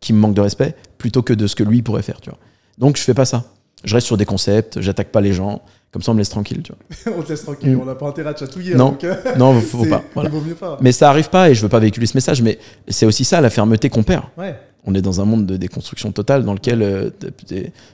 qui me manque de respect, plutôt que de ce que lui pourrait faire, tu vois. Donc je fais pas ça. Je reste sur des concepts, j'attaque pas les gens, comme ça on me laisse tranquille, tu vois. on te laisse tranquille, Mm. on n'a pas intérêt à chatouiller. Non. donc, euh, Non, faut pas. Voilà. Vaut mieux pas. Mais ça arrive pas et je veux pas véhiculer ce message, mais c'est aussi ça la fermeté qu'on perd. Ouais. On est dans un monde de déconstruction totale dans lequel euh,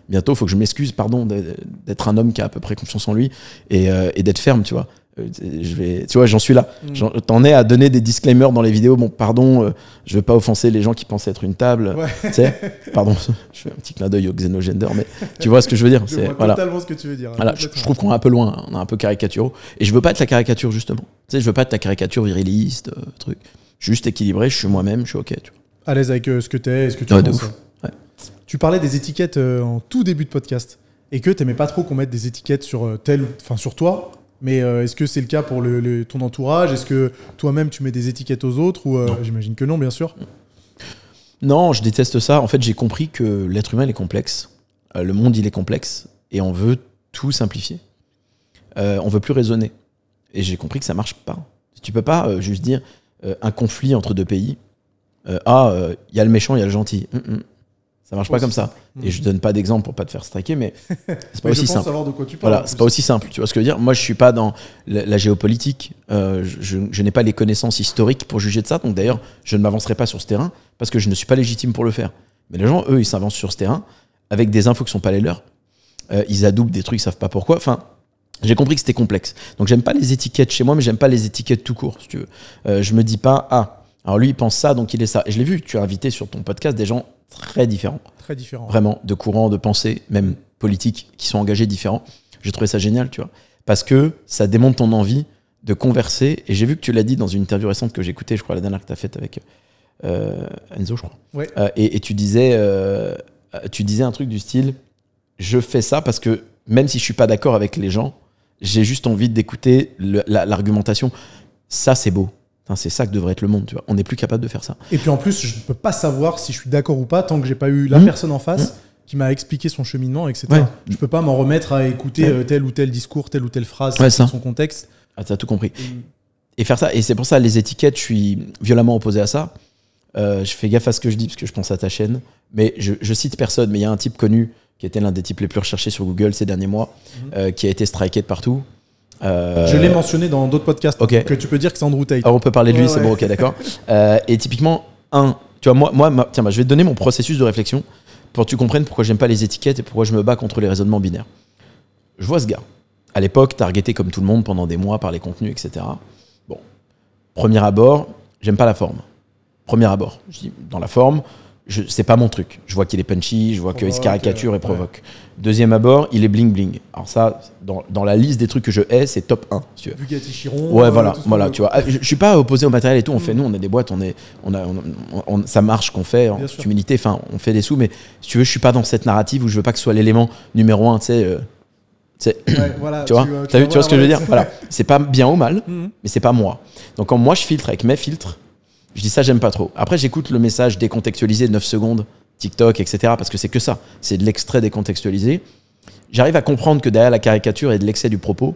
bientôt il faut que je m'excuse, pardon, d'être un homme qui a à peu près confiance en lui et, euh, et d'être ferme, tu vois. Euh, Je vais, tu vois, j'en suis là. Mm. J'en- T'en es à donner des disclaimers dans les vidéos. Bon, pardon, euh, je veux pas offenser les gens qui pensent être une table. Ouais. Tu sais, pardon, je fais un petit clin d'œil au xénogender, mais tu vois ce que je veux dire. C'est voilà. totalement ce que tu veux dire. hein, Voilà, je, trouve qu'on est un peu loin, on est un peu caricaturaux. Et je veux pas être la caricature, justement. Tu sais, je veux pas être la caricature viriliste, euh, truc. Juste équilibré, je suis moi-même, je suis ok. Tu vois. À l'aise avec euh, ce que t'es et ce que tu Ouais, penses. Ouais. Tu parlais des étiquettes en tout début de podcast et que t'aimais pas trop qu'on mette des étiquettes sur tel, ou- enfin sur toi. Mais euh, est-ce que c'est le cas pour le, le- ton entourage? Est-ce que toi-même tu mets des étiquettes aux autres ou euh, j'imagine que non, bien sûr. Non, je déteste ça. En fait, j'ai compris que l'être humain il est complexe. Euh, le monde, il est complexe. Et on veut tout simplifier. On veut plus raisonner. Et j'ai compris que ça marche pas. Tu peux pas juste dire un conflit entre deux pays. ah, il y a le méchant, il y a le gentil. Hum, hum. Ça marche pas comme ça. Et je donne pas d'exemple pour pas te faire striker, mais c'est pas Mais aussi je pense simple. savoir de quoi tu parles. Voilà, c'est pas aussi simple. Tu vois ce que je veux dire Moi, je suis pas dans la, la géopolitique. Euh, je n'ai pas les connaissances historiques pour juger de ça. Donc d'ailleurs, je ne m'avancerai pas sur ce terrain parce que je ne suis pas légitime pour le faire. Mais les gens, eux, ils s'avancent sur ce terrain avec des infos qui sont pas les leurs. Euh, ils adoubent des trucs, ils savent pas pourquoi. Enfin, j'ai compris que c'était complexe. Donc j'aime pas les étiquettes chez moi, mais j'aime pas les étiquettes tout court, si tu veux. Euh, je me dis pas, ah, alors lui, il pense ça, donc il est ça. Et je l'ai vu, tu as invité sur ton podcast des gens très différents Très différent. vraiment de courants de pensée, même politiques, qui sont engagés différents. J'ai trouvé ça génial, tu vois. Parce que ça démontre ton envie de converser. Et j'ai vu que tu l'as dit dans une interview récente que j'ai écoutée, je crois, la dernière que tu as faite avec euh, Enzo, je crois. Ouais. Euh, et, et tu disais, euh, tu disais un truc du style, je fais ça parce que même si je suis pas d'accord avec les gens, j'ai juste envie d'écouter l'argumentation. Ça, c'est beau. C'est ça que devrait être le monde, tu vois. On n'est plus capable de faire ça. Et puis en plus, je ne peux pas savoir si je suis d'accord ou pas tant que j'ai pas eu la Mhm. personne en face qui m'a expliqué son cheminement, etc. Ouais. Je peux pas m'en remettre à écouter Ouais. euh, tel ou tel discours, telle ou telle phrase Ouais, dans ça. son contexte. Ah, t'as tout compris. Et faire ça, et c'est pour ça, les étiquettes, je suis violemment opposé à ça. Euh, je fais gaffe à ce que je dis parce que je pense à ta chaîne. Mais je, je cite personne, mais il y a un type connu qui était l'un des types les plus recherchés sur Google ces derniers mois, euh, qui a été striké de partout. Euh, Je l'ai mentionné dans d'autres podcasts. Ok. Que tu peux dire que c'est Andrew Tate. ah, on peut parler de lui, Ouais, c'est ouais. bon, ok, d'accord. Euh, et typiquement, un, tu vois, moi, moi ma- tiens, bah, je vais te donner mon processus de réflexion pour que tu comprennes pourquoi j'aime pas les étiquettes et pourquoi je me bats contre les raisonnements binaires. Je vois ce gars. À l'époque, targeté comme tout le monde pendant des mois par les contenus, etc. Bon, premier abord, j'aime pas la forme. Premier abord, je dis dans la forme, je, c'est pas mon truc. Je vois qu'il est punchy, je vois qu'il se caricature et provoque. Deuxième abord, il est bling bling. Alors ça, dans, dans la liste des trucs que je hais, c'est top 1, si tu veux. Bugatti Chiron. Ouais, euh, voilà, voilà, tu vois. Ah, Je, je suis pas opposé au matériel et tout. On fait, nous, on a des boîtes, on est, on a, on- on- ça marche qu'on fait en Bien toute humilité. Enfin, on fait des sous, mais si tu veux, je suis pas dans cette narrative où je veux pas que ce soit l'élément numéro un. Tu sais, euh, Ouais, voilà, tu vois. vu, tu vois ce que je veux dire? Voilà, Voilà. C'est pas bien ou mal, Mhm. mais c'est pas moi. Donc quand moi je filtre avec mes filtres, je dis ça, j'aime pas trop. Après, j'écoute le message décontextualisé de 9 secondes, TikTok, etc. Parce que c'est que ça. C'est de l'extrait décontextualisé. J'arrive à comprendre que derrière la caricature et de l'excès du propos,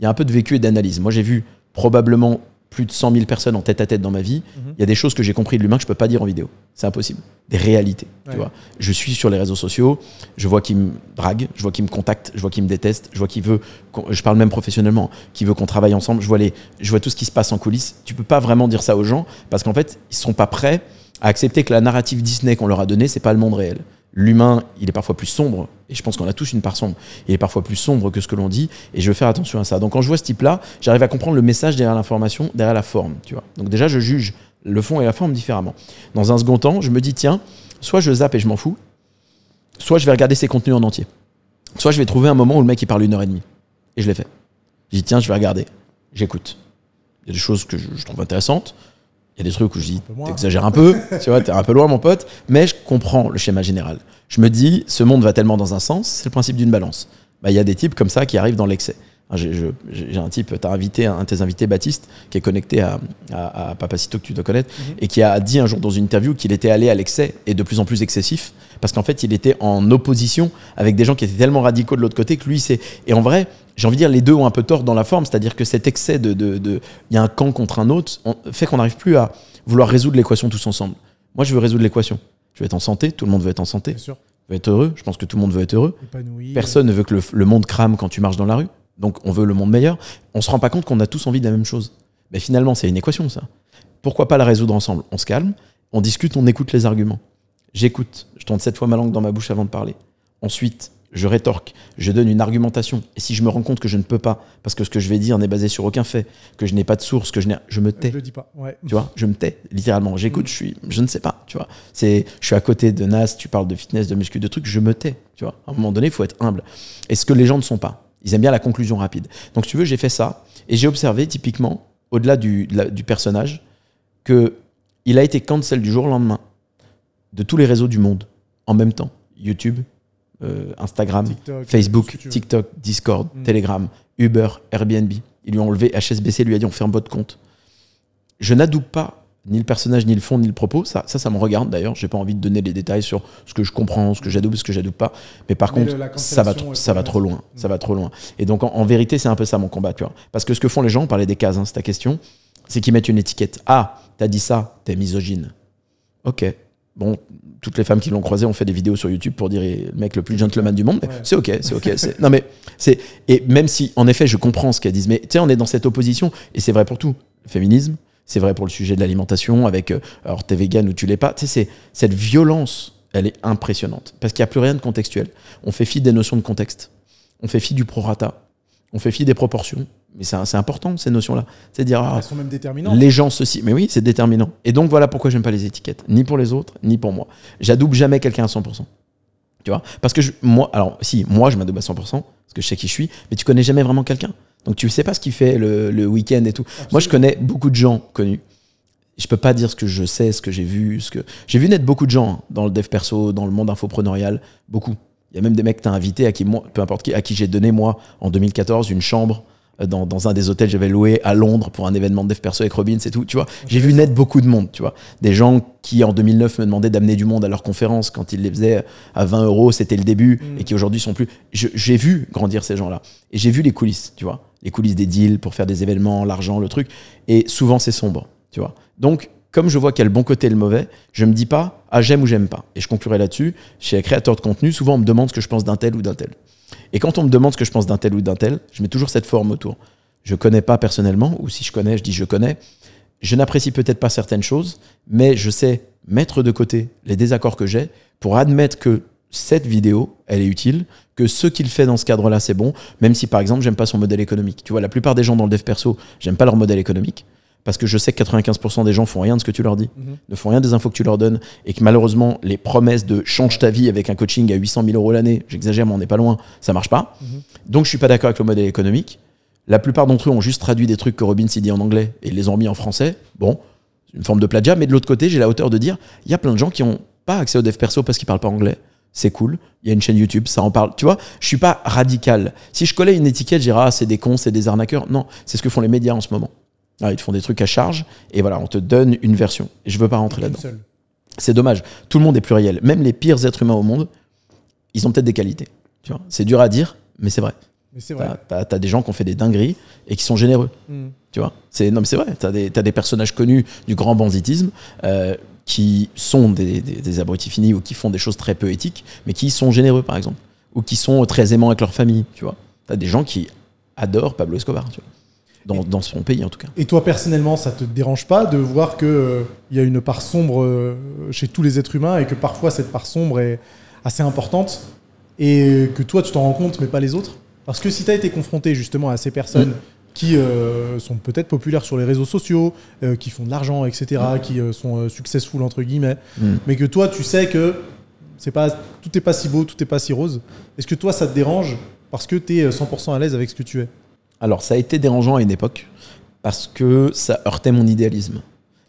il y a un peu de vécu et d'analyse. Moi, j'ai vu probablement plus de 100 000 personnes en tête à tête dans ma vie. Mhm. Il y a des choses que j'ai compris de l'humain que je peux pas dire en vidéo. C'est impossible. Des réalités. Ouais. Tu vois. Je suis sur les réseaux sociaux, je vois qu'il me drague, je vois qu'il me contacte, je vois qu'il me déteste, je vois qu'il veut. Je parle même professionnellement, qu'il veut qu'on travaille ensemble. Je vois les, je vois tout ce qui se passe en coulisses. Tu peux pas vraiment dire ça aux gens parce qu'en fait, ils sont pas prêts à accepter que la narrative Disney qu'on leur a donnée, c'est pas le monde réel. L'humain, il est parfois plus sombre, et je pense qu'on a tous une part sombre. Il est parfois plus sombre que ce que l'on dit, et je veux faire attention à ça. Donc quand je vois ce type-là, j'arrive à comprendre le message derrière l'information, derrière la forme, tu vois. Donc déjà, je juge le fond et la forme différemment. Dans un second temps, je me dis, tiens, soit je zappe et je m'en fous, soit je vais regarder ses contenus en entier. Soit je vais trouver un moment où le mec il parle une heure et demie. Et je l'ai fait. Je dis, tiens, je vais regarder. J'écoute. Il y a des choses que je, je trouve intéressantes. Y a des trucs où je dis, t'exagères un peu, tu vois, t'es un peu loin, mon pote. Mais je comprends le schéma général. Je me dis, ce monde va tellement dans un sens, c'est le principe d'une balance. Bah, Il y a des types comme ça qui arrivent dans l'excès. J'ai un type, tu as invité un de tes invités, Baptiste, qui est connecté à, à, à Papacito, que tu dois connaître, Mhm. et qui a dit un jour dans une interview qu'il était allé à l'excès et de plus en plus excessif, parce qu'en fait, il était en opposition avec des gens qui étaient tellement radicaux de l'autre côté que lui, c'est. Et en vrai, j'ai envie de dire, les deux ont un peu tort dans la forme, c'est-à-dire que cet excès de. de- de- Il y a un camp contre un autre, on- fait qu'on n'arrive plus à vouloir résoudre l'équation tous ensemble. Moi, je veux résoudre l'équation. Je veux être en santé, tout le monde veut être en santé, Bien sûr. veut être heureux, je pense que tout le monde veut être heureux. Épanoui. Personne ne veut que le, le monde crame quand tu marches dans la rue. Donc on veut le monde meilleur. On se rend pas compte qu'on a tous envie de la même chose. Mais finalement, c'est une équation, ça. Pourquoi pas la résoudre ensemble? On se calme, on discute, on écoute les arguments. J'écoute, je tourne sept fois ma langue dans ma bouche avant de parler. Ensuite, je rétorque, je donne une argumentation. Et si je me rends compte que je ne peux pas, parce que ce que je vais dire n'est basé sur aucun fait, que je n'ai pas de source, que je n'ai, je me Je tais. le dis pas. Ouais. Tu vois, je me tais, littéralement. J'écoute, je suis, je ne sais pas, tu vois. C'est, je suis à côté de Nas, tu parles de fitness, de muscu, de trucs, je me tais, tu vois. À un moment donné, il faut être humble. Et ce que les gens ne sont pas. Ils aiment bien la conclusion rapide. Donc, si tu veux, j'ai fait ça. Et j'ai observé, typiquement, au-delà du, de la- du personnage, que il a été cancel du jour au lendemain de tous les réseaux du monde, en même temps. YouTube, euh, Instagram, TikTok, Facebook. TikTok, Discord, Mm. Telegram, Uber, Airbnb. Ils lui ont enlevé HSBC, lui a dit on fait un bot de compte. Je n'adoube pas ni le personnage, ni le fond, ni le propos. Ça, ça, ça me regarde d'ailleurs. J'ai pas envie de donner les détails sur ce que je comprends, ce que j'adoube, ce que j'adoube pas. Mais par Mais contre, le- ça va, trop- ça va trop loin. Ça va trop loin. Et donc, en, en vérité, c'est un peu ça mon combat, tu vois. Parce que ce que font les gens, on parlait des cases, hein, c'est ta question, c'est qu'ils mettent une étiquette. Ah, t'as dit ça, t'es misogyne. Ok. Bon, toutes les femmes qui l'ont croisé ont fait des vidéos sur YouTube pour dire eh, le mec le plus gentleman du monde. Ouais. C'est ok, c'est ok. Non mais c'est et même si en effet je comprends ce qu'elles disent, mais tu sais on est dans cette opposition et c'est vrai pour tout. Le féminisme, c'est vrai pour le sujet de l'alimentation avec euh, alors t'es vegan ou tu l'es pas. Tu sais c'est cette violence, elle est impressionnante parce qu'il n'y a plus rien de contextuel. On fait fi des notions de contexte, on fait fi du prorata, on fait fi des proportions. Mais c'est important ces notions-là. C'est dire ah, Elles sont même déterminantes. les gens ceci. Mais oui, c'est déterminant. Et donc voilà pourquoi j'aime pas les étiquettes, ni pour les autres, ni pour moi. J'adoube jamais quelqu'un à 100%. Tu vois? Parce que je- moi, alors si, moi je m'adoube à 100%, parce que je sais qui je suis, mais tu connais jamais vraiment quelqu'un. Donc tu sais pas ce qu'il fait le, le week-end et tout. Moi je connais beaucoup de gens connus. Je peux pas dire ce que je sais, ce que j'ai vu, ce que j'ai vu naître beaucoup de gens hein, dans le dev perso, dans le monde infopreneurial, beaucoup. Il y a même des mecs que t'as invités à qui moi, peu importe qui, à qui j'ai donné moi en 2014 une chambre dans, dans un des hôtels que j'avais loué à Londres pour un événement de dev perso avec Robin, c'est tout. Tu vois, j'ai vu naître beaucoup de monde. Tu vois, des gens qui en 2009 me demandaient d'amener du monde à leurs conférences quand ils les faisaient à 20 euros, c'était le début, Mm. et qui aujourd'hui sont plus. J'ai vu grandir ces gens-là et j'ai vu les coulisses. Tu vois, les coulisses des deals pour faire des événements, l'argent, le truc. Et souvent, c'est sombre, tu vois. Donc, comme je vois qu'il y a le bon côté et le mauvais, je me dis pas, ah, j'aime ou j'aime pas. Et je conclurai là-dessus. Chez les créateurs de contenu, souvent, on me demande ce que je pense d'un tel ou d'un tel. Et quand on me demande ce que je pense d'un tel ou d'un tel, je mets toujours cette forme autour. Je connais pas personnellement, ou si je connais, je dis je connais. Je n'apprécie peut-être pas certaines choses, mais je sais mettre de côté les désaccords que j'ai pour admettre que cette vidéo, elle est utile, que ce qu'il fait dans ce cadre-là, c'est bon, même si par exemple, j'aime pas son modèle économique. Tu vois, la plupart des gens dans le dev perso, j'aime pas leur modèle économique, parce que je sais que 95% des gens font rien de ce que tu leur dis, ne font rien des infos que tu leur donnes, et que malheureusement, les promesses de change ta vie avec un coaching à 800 000 euros l'année, j'exagère, mais on n'est pas loin, ça marche pas. Donc je suis pas d'accord avec le modèle économique. La plupart d'entre eux ont juste traduit des trucs que Robin s'y dit en anglais et les ont mis en français. Bon, c'est une forme de plagiat, mais de l'autre côté, j'ai la hauteur de dire, il y a plein de gens qui ont pas accès au dev perso parce qu'ils parlent pas anglais. C'est cool. Il y a une chaîne YouTube, ça en parle. Tu vois, je suis pas radical. Si je collais une étiquette, je dirais, ah, c'est des cons, c'est des arnaqueurs. Non, c'est ce que font les médias en ce moment. Ah, ils te font des trucs à charge et voilà, on te donne une version. Et je veux pas rentrer là-dedans. C'est dommage. Tout le monde est pluriel. Même les pires êtres humains au monde, ils ont peut-être des qualités. Tu vois, c'est dur à dire, mais c'est vrai. Mais c'est vrai. T'as des gens qui ont fait des dingueries et qui sont généreux. Mm. Tu vois, c'est non mais c'est vrai. T'as des des personnages connus du grand banditisme euh, qui sont des, des, des abrutis finis ou qui font des choses très peu éthiques, mais qui sont généreux par exemple, ou qui sont très aimants avec leur famille. Tu vois, t'as des gens qui adorent Pablo Escobar. Tu vois, dans, dans son pays en tout cas. Et toi, personnellement, ça te dérange pas de voir qu'il il y a une part sombre euh, chez tous les êtres humains et que parfois cette part sombre est assez importante et que toi, tu t'en rends compte, mais pas les autres? Parce que si tu as été confronté justement à ces personnes Mm. qui euh, sont peut-être populaires sur les réseaux sociaux, euh, qui font de l'argent, etc., qui euh, sont euh, successful entre guillemets, Mm. mais que toi, tu sais que c'est pas, tout n'est pas si beau, tout n'est pas si rose, est-ce que toi, ça te dérange parce que tu es 100% à l'aise avec ce que tu es? Alors ça a été dérangeant à une époque parce que ça heurtait mon idéalisme.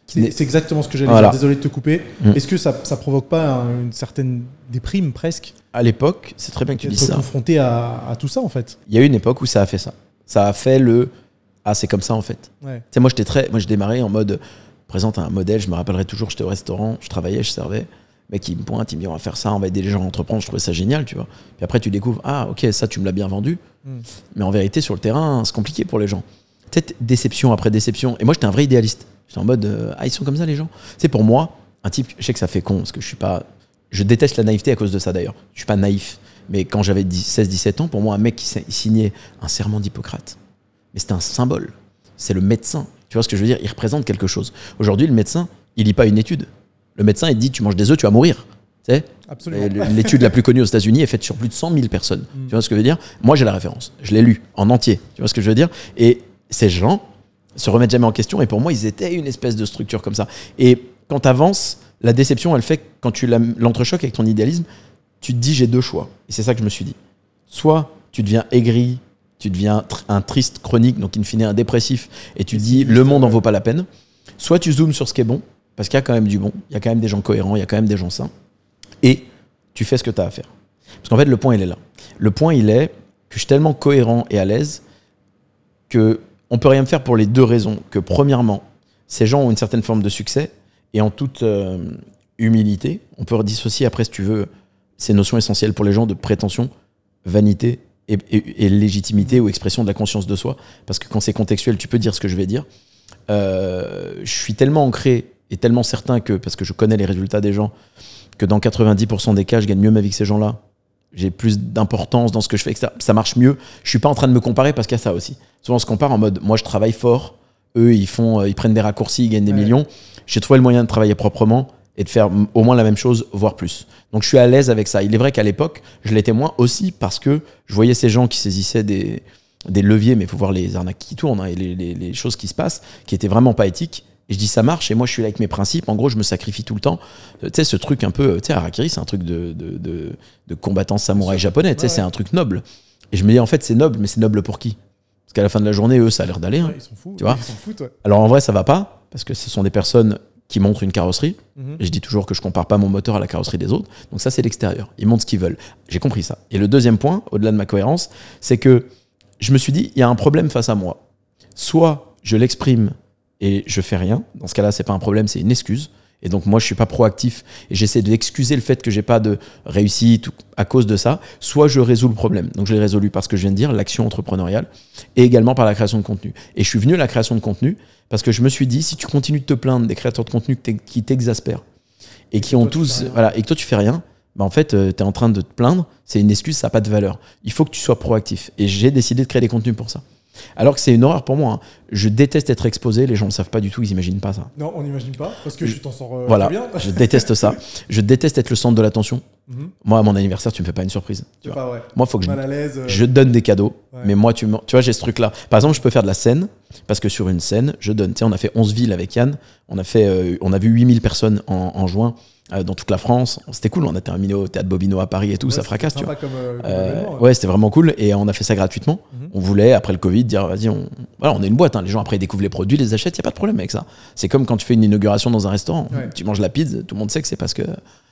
C'est exactement ce que j'allais Voilà. dire. Désolé de te couper. Mm. Est-ce que ça, ça provoque pas un- une certaine déprime presque? À l'époque, c'est très bien que tu dises ça. confronté à, à tout ça en fait Il y a eu une époque où ça a fait ça. Ça a fait le ah c'est comme ça en fait. Ouais. Tu sais, moi, j'étais très, moi, je démarrais en mode présente un modèle. Je me rappellerai toujours, j'étais au restaurant, je travaillais, je servais. Mec, il me pointe, il me dit on va faire ça, on va aider les gens à entreprendre. Je trouvais ça génial, tu vois. Puis après, tu découvres ah ok, ça tu me l'as bien vendu. Mm. Mais en vérité, sur le terrain, c'est compliqué pour les gens. Peut-être déception après déception. Et moi, j'étais un vrai idéaliste. J'étais en mode euh, ah ils sont comme ça les gens. C'est pour moi un type. Je sais que ça fait con parce que je suis pas. Je déteste la naïveté à cause de ça d'ailleurs. Je suis pas naïf. Mais quand j'avais 16-17 ans, pour moi, un mec qui si- signait un serment d'Hippocrate, mais c'était un symbole. C'est le médecin. Tu vois ce que je veux dire? Il représente quelque chose. Aujourd'hui, le médecin, il lit pas une étude. Le médecin, il dit tu manges des œufs, tu vas mourir. Tu sais L'étude la plus connue aux États-Unis est faite sur plus de 100 000 personnes. Tu vois ce que je veux dire? Moi, j'ai la référence. Je l'ai lu en entier. Tu vois ce que je veux dire? Et ces gens se remettent jamais en question. Et pour moi, ils étaient une espèce de structure comme ça. Et quand tu avances, la déception, elle fait que quand tu l'entrechoques avec ton idéalisme, tu te dis j'ai deux choix. Et c'est ça que je me suis dit. Soit tu deviens aigri, tu deviens un triste chronique, donc in fine un dépressif, et tu te dis le monde en vaut pas la peine. Soit tu zoomes sur ce qui est bon, parce qu'il y a quand même du bon, il y a quand même des gens cohérents, il y a quand même des gens sains, et tu fais ce que tu as à faire. Parce qu'en fait, le point, il est là. Le point, il est que je suis tellement cohérent et à l'aise que on peut rien me faire pour les deux raisons. Que premièrement, ces gens ont une certaine forme de succès, et en toute euh, humilité, on peut dissocier après, si tu veux, ces notions essentielles pour les gens de prétention, vanité et, légitimité ou expression de la conscience de soi. Parce que quand c'est contextuel, tu peux dire ce que je vais dire. Euh, je suis tellement ancré tellement certain que, parce que je connais les résultats des gens, que dans 90% des cas, je gagne mieux ma vie que ces gens-là. J'ai plus d'importance dans ce que je fais, etc. Ça marche mieux. Je suis pas en train de me comparer parce qu'il y a ça aussi. Souvent, on se compare en mode, moi, je travaille fort. Eux, ils font, euh, ils prennent des raccourcis, ils gagnent des Ouais. millions. J'ai trouvé le moyen de travailler proprement et de faire au moins la même chose, voire plus. Donc, je suis à l'aise avec ça. Il est vrai qu'à l'époque, je l'étais moins aussi parce que je voyais ces gens qui saisissaient des, des leviers, mais il faut voir les arnaques qui tournent hein, et les, les- les choses qui se passent, qui étaient vraiment pas éthiques. Et je dis ça marche, et moi je suis là avec mes principes. En gros, je me sacrifie tout le temps. Euh, Tu sais, ce truc un peu, tu sais, Harakiri, c'est un truc de, de, de, de combattant samouraï japonais, tu sais, Ouais, c'est un truc noble. Et je me dis, en fait, c'est noble, mais c'est noble pour qui? Parce qu'à la fin de la journée, eux, ça a l'air d'aller. hein. Ils s'en foutent. Tu vois? Ils. Alors en vrai, ça va pas, parce que ce sont des personnes qui montrent une carrosserie. Mhm. Et je dis toujours que je compare pas mon moteur à la carrosserie des autres. Donc ça, c'est l'extérieur. Ils montrent ce qu'ils veulent. J'ai compris ça. Et le deuxième point, au-delà de ma cohérence, c'est que je me suis dit, il y a un problème face à moi. Soit je l'exprime et je fais rien. Dans ce cas-là, c'est pas un problème, c'est une excuse. Et donc moi je suis pas proactif et j'essaie d'excuser le fait que j'ai pas de réussite à cause de ça. Soit je résous le problème. Donc je l'ai résolu par ce que je viens de dire, l'action entrepreneuriale, et également par la création de contenu. Et je suis venu à la création de contenu parce que je me suis dit si tu continues de te plaindre des créateurs de contenu qui t'exaspèrent et qui ont tous voilà et que toi tu fais rien, bah en fait, euh, tu es en train de te plaindre, c'est une excuse, ça n'a pas de valeur. Il faut que tu sois proactif. Et j'ai décidé de créer des contenus pour ça. Alors que c'est une horreur pour moi. Hein. Je déteste être exposé, les gens ne savent pas du tout, ils n'imaginent pas ça. Non, on n'imagine pas, parce que je t'en sors euh, voilà, bien. je déteste ça. Je déteste être le centre de l'attention. Mhm. Moi, à mon anniversaire, tu me fais pas une surprise. Tu vois. Pas, Moi, faut que je, euh. je donne des cadeaux, mais moi, tu, tu vois, j'ai ce truc-là. Par exemple, je peux faire de la scène, parce que sur une scène, je donne. Tu sais, on a fait 11 villes avec Yann, on a, fait, on a vu 8000 personnes en, en juin. Euh, dans toute la France. C'était cool, on a terminé au théâtre Bobino à Paris et tout, ça fracasse. Tu vois. Comme, euh, euh, ouais, c'était vraiment cool et on a fait ça gratuitement. Mhm. On voulait, après le Covid, dire vas-y, on, voilà, on est une boîte. Hein. Les gens après ils découvrent les produits, les achètent, il n'y a pas de problème avec ça. C'est comme quand tu fais une inauguration dans un restaurant. Tu manges la pizza, tout le monde sait que c'est parce que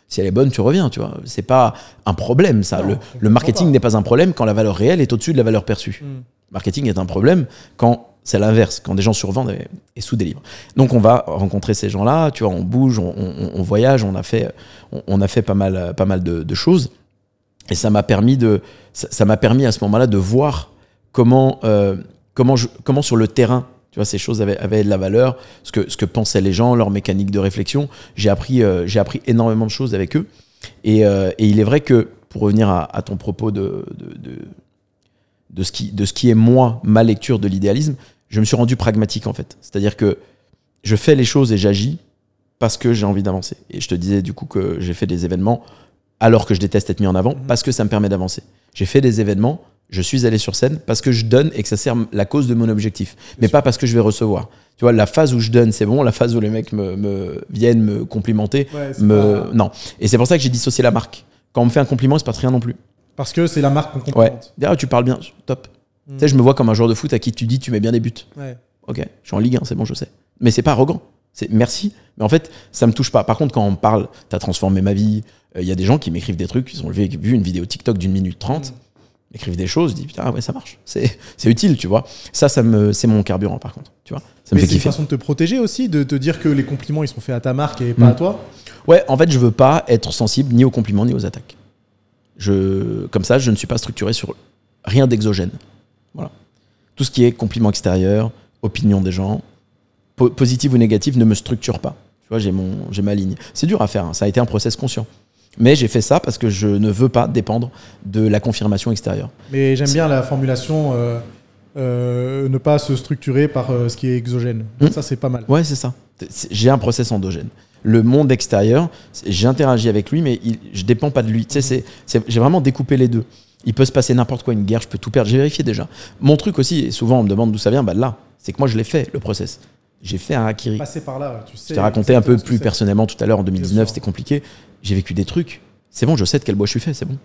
si elle est bonne, tu reviens, tu vois. C'est pas un problème, ça. le, marketing n'est pas un problème quand la valeur réelle est au-dessus de la valeur perçue. Mm. Marketing est un problème quand c'est l'inverse, quand des gens survendent et, sous-délivrent. Donc on va rencontrer ces gens-là, tu vois, on bouge, on, voyage, on a fait, on, a fait pas mal, pas mal de, choses. Et ça m'a permis, de, ça, m'a permis à ce moment-là de voir comment, euh, comment, comment sur le terrain, tu vois, ces choses avaient, de la valeur, ce que, ce que pensaient les gens, leur mécanique de réflexion. J'ai appris, euh, j'ai appris énormément de choses avec eux. Et, euh, et, il est vrai que, pour revenir à, ton propos de de ce qui, de ce qui est moi, ma lecture de l'idéalisme, je me suis rendu pragmatique en fait. C'est-à-dire que je fais les choses et j'agis parce que j'ai envie d'avancer. Et je te disais du coup que j'ai fait des événements alors que je déteste être mis en avant mhm. parce que ça me permet d'avancer. J'ai fait des événements, je suis allé sur scène parce que je donne et que ça sert la cause de mon objectif, mais pas parce que je vais recevoir. Tu vois, la phase où je donne, c'est bon. La phase où les mecs me, viennent me complimenter, me non. Et c'est pour ça que j'ai dissocié la marque. Quand on me fait un compliment, c'est pas rien non plus. Parce que c'est la marque qu'on comprend. Ouais. Tu parles bien, top. Hmm. Tu sais, je me vois comme un joueur de foot à qui tu dis tu mets bien des buts. Ouais. Ok, je suis en Ligue 1, c'est bon, je sais. Mais c'est pas arrogant. C'est merci. Mais en fait, ça me touche pas. Par contre, quand on parle, t'as transformé ma vie. Il euh, y a des gens qui m'écrivent des trucs. Ils ont vu une vidéo TikTok d'une minute trente. Hmm. écrivent des choses, disent putain ouais ça marche, c'est utile tu vois. Ça ça me c'est mon carburant par contre, tu vois. Ça me Mais c'est une façon de te protéger aussi, de te dire que les compliments ils sont faits à ta marque et pas à hmm. toi. Ouais, en fait je veux pas être sensible ni aux compliments ni aux attaques. Je, comme ça, je ne suis pas structuré sur rien d'exogène. Voilà. Tout ce qui est compliment extérieur, opinion des gens, positive ou négative, ne me structure pas. Tu vois, j'ai mon, j'ai ma ligne. C'est dur à faire. Hein. Ça a été un process conscient. Mais j'ai fait ça parce que je ne veux pas dépendre de la confirmation extérieure. Mais j'aime bien la formulation euh, euh, ne pas se structurer par euh, ce qui est exogène. Hmm. Ça, c'est pas mal. Ouais, c'est ça. J'ai un process endogène le monde extérieur, j'interagis avec lui, mais il, je dépends pas de lui. Tu sais, j'ai vraiment découpé les deux. Il peut se passer n'importe quoi, une guerre, je peux tout perdre. J'ai vérifié déjà. Mon truc aussi, et souvent on me demande d'où ça vient, bah là, c'est que moi je l'ai fait, le process. J'ai fait un Hakiri. Passé par là, tu sais. Je t'ai raconté un peu plus personnellement tout à l'heure, en 2019, c'était compliqué. J'ai vécu des trucs. C'est bon, je sais de quel bois je suis fait, c'est bon.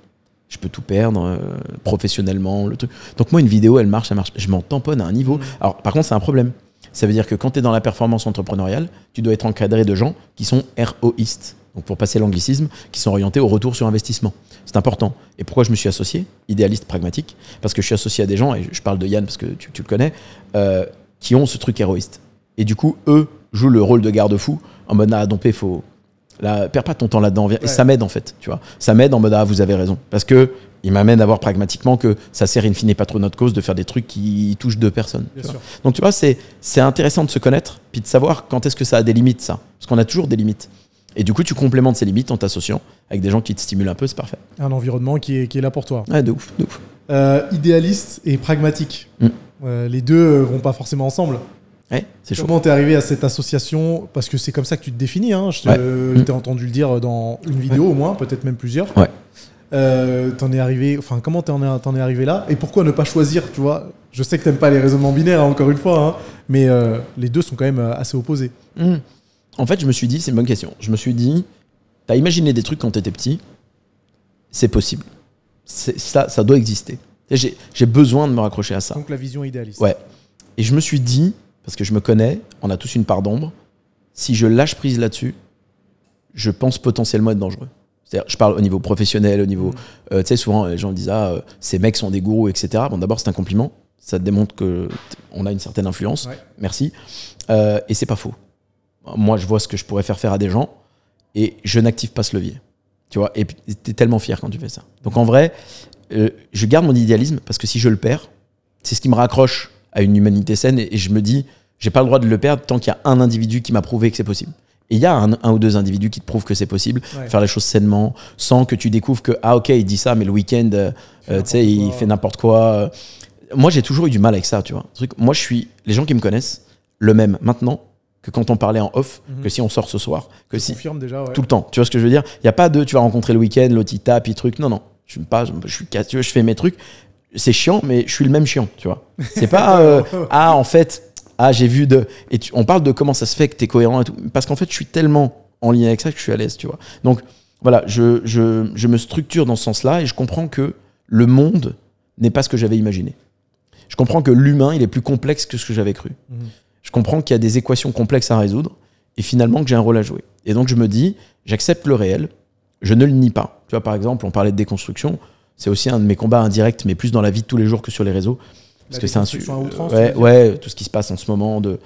Je peux tout perdre euh, professionnellement, le truc. Donc moi, une vidéo, elle marche, elle marche. Je m'en tamponne à un niveau. Mm. Alors, par contre, c'est un problème. Ça veut dire que quand tu es dans la performance entrepreneuriale, tu dois être encadré de gens qui sont ROistes. Donc pour passer l'anglicisme, qui sont orientés au retour sur investissement. C'est important. Et pourquoi je me suis associé, idéaliste pragmatique Parce que je suis associé à des gens, et je parle de Yann parce que tu, le connais, euh, qui ont ce truc héroïste. Et du coup, eux jouent le rôle de garde-fou en mode, ah, dompé, faut. Là, perds pas ton temps là-dedans. Et ça m'aide en fait, tu vois. Ça m'aide en mode, ah, vous avez raison. Parce que il m'amène à voir pragmatiquement que ça sert in fine pas trop notre cause de faire des trucs qui touchent deux personnes. Donc tu vois, c'est, c'est intéressant de se connaître, puis de savoir quand est-ce que ça a des limites, ça. Parce qu'on a toujours des limites. Et du coup, tu complémentes ces limites en t'associant avec des gens qui te stimulent un peu, c'est parfait. Un environnement qui est, qui est là pour toi. Ouais, de ouf, de ouf. Euh, idéaliste et pragmatique. Mm. Euh, les deux vont pas forcément ensemble. Ouais, c'est Comment t'es arrivé à cette association? Parce que c'est comme ça que tu te définis. Hein. Je t'ai mm. entendu le dire dans une vidéo au moins, peut-être même plusieurs. Ouais. Euh, t'en es arrivé, enfin comment t'en es, es, arrivé là? Et pourquoi ne pas choisir, tu vois? Je sais que t'aimes pas les raisonnements binaires hein, encore une fois, hein, mais euh, les deux sont quand même euh, assez opposés. Hmm. En fait, je me suis dit, c'est une bonne question. Je me suis dit, t'as imaginé des trucs quand t'étais petit, c'est possible, ça, ça doit exister. J'ai besoin de me raccrocher à ça. Donc la vision idéaliste. Ouais. Et je me suis dit, parce que je me connais, on a tous une part d'ombre. Si je lâche prise là-dessus, je pense potentiellement être dangereux je parle au niveau professionnel, au niveau. Mm. Euh, tu sais, souvent, les gens disent Ah, euh, ces mecs sont des gourous, etc. Bon, d'abord, c'est un compliment. Ça démontre qu'on a une certaine influence. Merci. Euh, et c'est pas faux. moi, je vois ce que je pourrais faire faire à des gens et je n'active pas ce levier. Tu vois, et tu es tellement fier quand tu fais ça. Donc en vrai, euh, je garde mon idéalisme parce que si je le perds, c'est ce qui me raccroche à une humanité saine et, je me dis, j'ai pas le droit de le perdre tant qu'il y a un individu qui m'a prouvé que c'est possible. Et il y a un, un, ou deux individus qui te prouvent que c'est possible, faire les choses sainement, sans que tu découvres que, ah ok, il dit ça, mais le week-end, euh, tu sais, il fait n'importe quoi. Moi, j'ai toujours eu du mal avec ça, tu vois. Moi, je suis, les gens qui me connaissent, le même maintenant que quand on parlait en off, mhm. que si on sort ce soir. Que si, confirme déjà, Tout le temps. Tu vois ce que je veux dire? Il n'y a pas de tu vas rencontrer le week-end, l'autre il tape, il truc. Non, non. Je, pas, je, suis, je fais mes trucs. C'est chiant, mais je suis le même chiant, tu vois. C'est pas euh, ah, en fait, ah, j'ai vu de. Et on parle de comment ça se fait que tu es cohérent et tout. Parce qu'en fait, je suis tellement en lien avec ça que je suis à l'aise, tu vois. Donc, voilà, je, je, je me structure dans ce sens-là et je comprends que le monde n'est pas ce que j'avais imaginé. Je comprends que l'humain, il est plus complexe que ce que j'avais cru. Mhm je comprends qu'il y a des équations complexes à résoudre et finalement que j'ai un rôle à jouer. Et donc je me dis, j'accepte le réel, je ne le nie pas. Tu vois, par exemple, on parlait de déconstruction, c'est aussi un de mes combats indirects, mais plus dans la vie de tous les jours que sur les réseaux. Parce que c'est un outrance, ouais, ouais, tout ce qui se passe en ce moment de,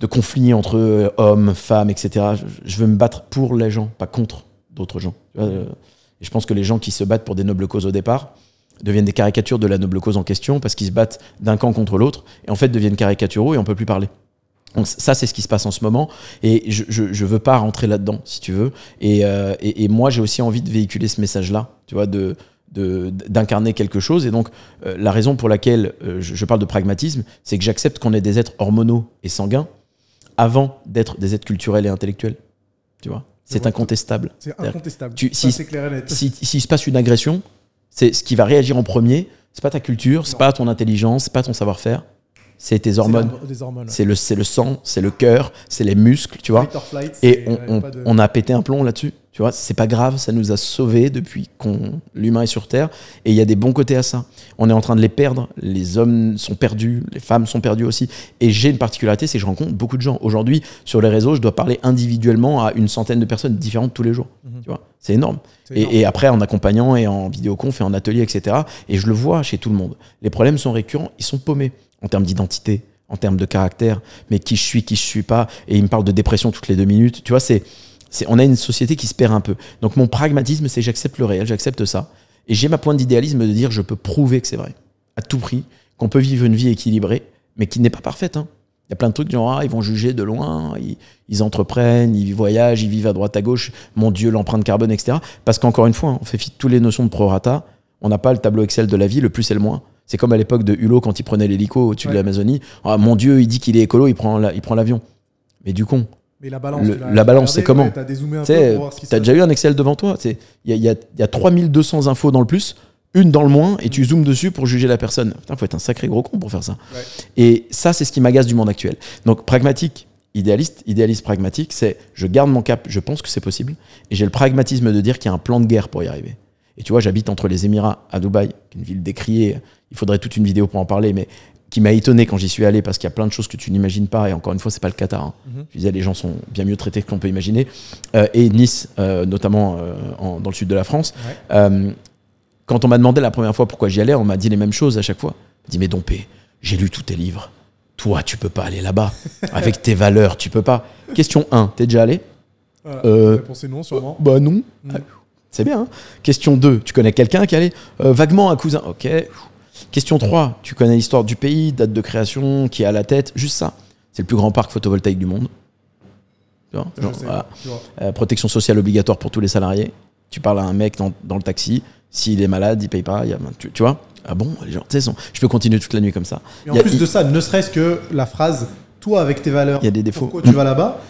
de conflits entre euh, hommes, femmes, etc. Je, veux me battre pour les gens, pas contre d'autres gens. Euh, et je pense que les gens qui se battent pour des nobles causes au départ, deviennent des caricatures de la noble cause en question parce qu'ils se battent d'un camp contre l'autre et en fait deviennent caricaturaux et on peut plus parler. Donc ça, c'est ce qui se passe en ce moment. Et je, je, veux pas rentrer là-dedans, si tu veux. Et, euh, et, moi, j'ai aussi envie de véhiculer ce message-là, tu vois, de d'incarner quelque chose. Et donc, euh, la raison pour laquelle euh, je, parle de pragmatisme, c'est que j'accepte qu'on est des êtres hormonaux et sanguins avant d'être des êtres culturels et intellectuels. Tu vois? C'est incontestable. C'est incontestable. Tu, si, si, si, se passe une agression, c'est ce qui va réagir en premier. C'est pas ta culture, c'est pas ton intelligence, c'est pas ton savoir-faire, c'est tes hormones. C'est le, le sang, c'est le cœur, c'est les muscles, tu vois. et on, on, a pété un plomb là-dessus. Tu vois, c'est pas grave, ça nous a sauvés depuis qu'on l'humain est sur Terre. Et il y a des bons côtés à ça. On est en train de les perdre. Les hommes sont perdus, les femmes sont perdues aussi. Et j'ai une particularité, c'est que je rencontre beaucoup de gens. Aujourd'hui, sur les réseaux, je dois parler individuellement à une centaine de personnes différentes tous les jours. Mhm. Tu vois, c'est énorme. Et, et, après, en accompagnant et en vidéoconf et en atelier, etc. Et je le vois chez tout le monde. Les problèmes sont récurrents, ils sont paumés en termes d'identité, en termes de caractère, mais qui je suis, qui je suis pas. Et il me parle de dépression toutes les deux minutes. Tu vois, c'est, on a une société qui se perd un peu. Donc mon pragmatisme, c'est j'accepte le réel, j'accepte ça. Et j'ai ma pointe d'idéalisme de dire je peux prouver que c'est vrai, à tout prix, qu'on peut vivre une vie équilibrée, mais qui n'est pas parfaite. Hein. Il y a plein de trucs genre, ah, ils vont juger de loin, ils, entreprennent, ils voyagent, ils vivent à droite à gauche, mon Dieu, l'empreinte carbone, etc. Parce qu'encore une fois, hein, on fait fi de toutes les notions de prorata, on n'a pas le tableau Excel de la vie, le plus et le moins. C'est comme à l'époque de Hulot quand il prenait l'hélico au-dessus de l'Amazonie. Ah, mon Dieu, il dit qu'il est écolo, il prend l'avion. Mais du con. Mais la balance, la balance c'est comment Tu as, déjà eu un Excel devant toi. Il y a, y a 3200 infos dans le plus, une dans le moins, et tu zoomes dessus pour juger la personne. Putain, faut être un sacré gros con pour faire ça. Et ça, c'est ce qui m'agace du monde actuel. Donc, pragmatique, idéaliste, idéaliste pragmatique, c'est je garde mon cap, je pense que c'est possible, et j'ai le pragmatisme de dire qu'il y a un plan de guerre pour y arriver. Et tu vois, j'habite entre les Émirats à Dubaï, une ville décriée. Il faudrait toute une vidéo pour en parler, mais qui m'a étonné quand j'y suis allé parce qu'il y a plein de choses que tu n'imagines pas. Et encore une fois, c'est pas le Qatar. Hein. Mhm. Je disais, les gens sont bien mieux traités que l'on peut imaginer. Euh, et Nice, euh, notamment euh, dans le sud de la France. quand on m'a demandé la première fois pourquoi j'y allais, on m'a dit les mêmes choses à chaque fois. On m'a dit, mais Dompé, j'ai lu tous tes livres. Toi, tu peux pas aller là-bas. Avec tes valeurs, tu peux pas. Question 1, t'es déjà allé? Réponse non, sûrement. Bah non. Mhm. C'est bien. Hein. Question 2, tu connais quelqu'un qui allait euh, vaguement un cousin. Ok. Question 3, tu connais l'histoire du pays, date de création, qui est à la tête, juste ça. C'est le plus grand parc photovoltaïque du monde. Euh, protection sociale obligatoire pour tous les salariés. Tu parles à un mec dans, le taxi, s'il est malade, il paye pas. tu, vois Ah bon les gens, Je peux continuer toute la nuit comme ça. Et en plus de ça, ne serait-ce que la phrase Toi avec tes valeurs, il y a des défauts. Pourquoi tu vas là-bas?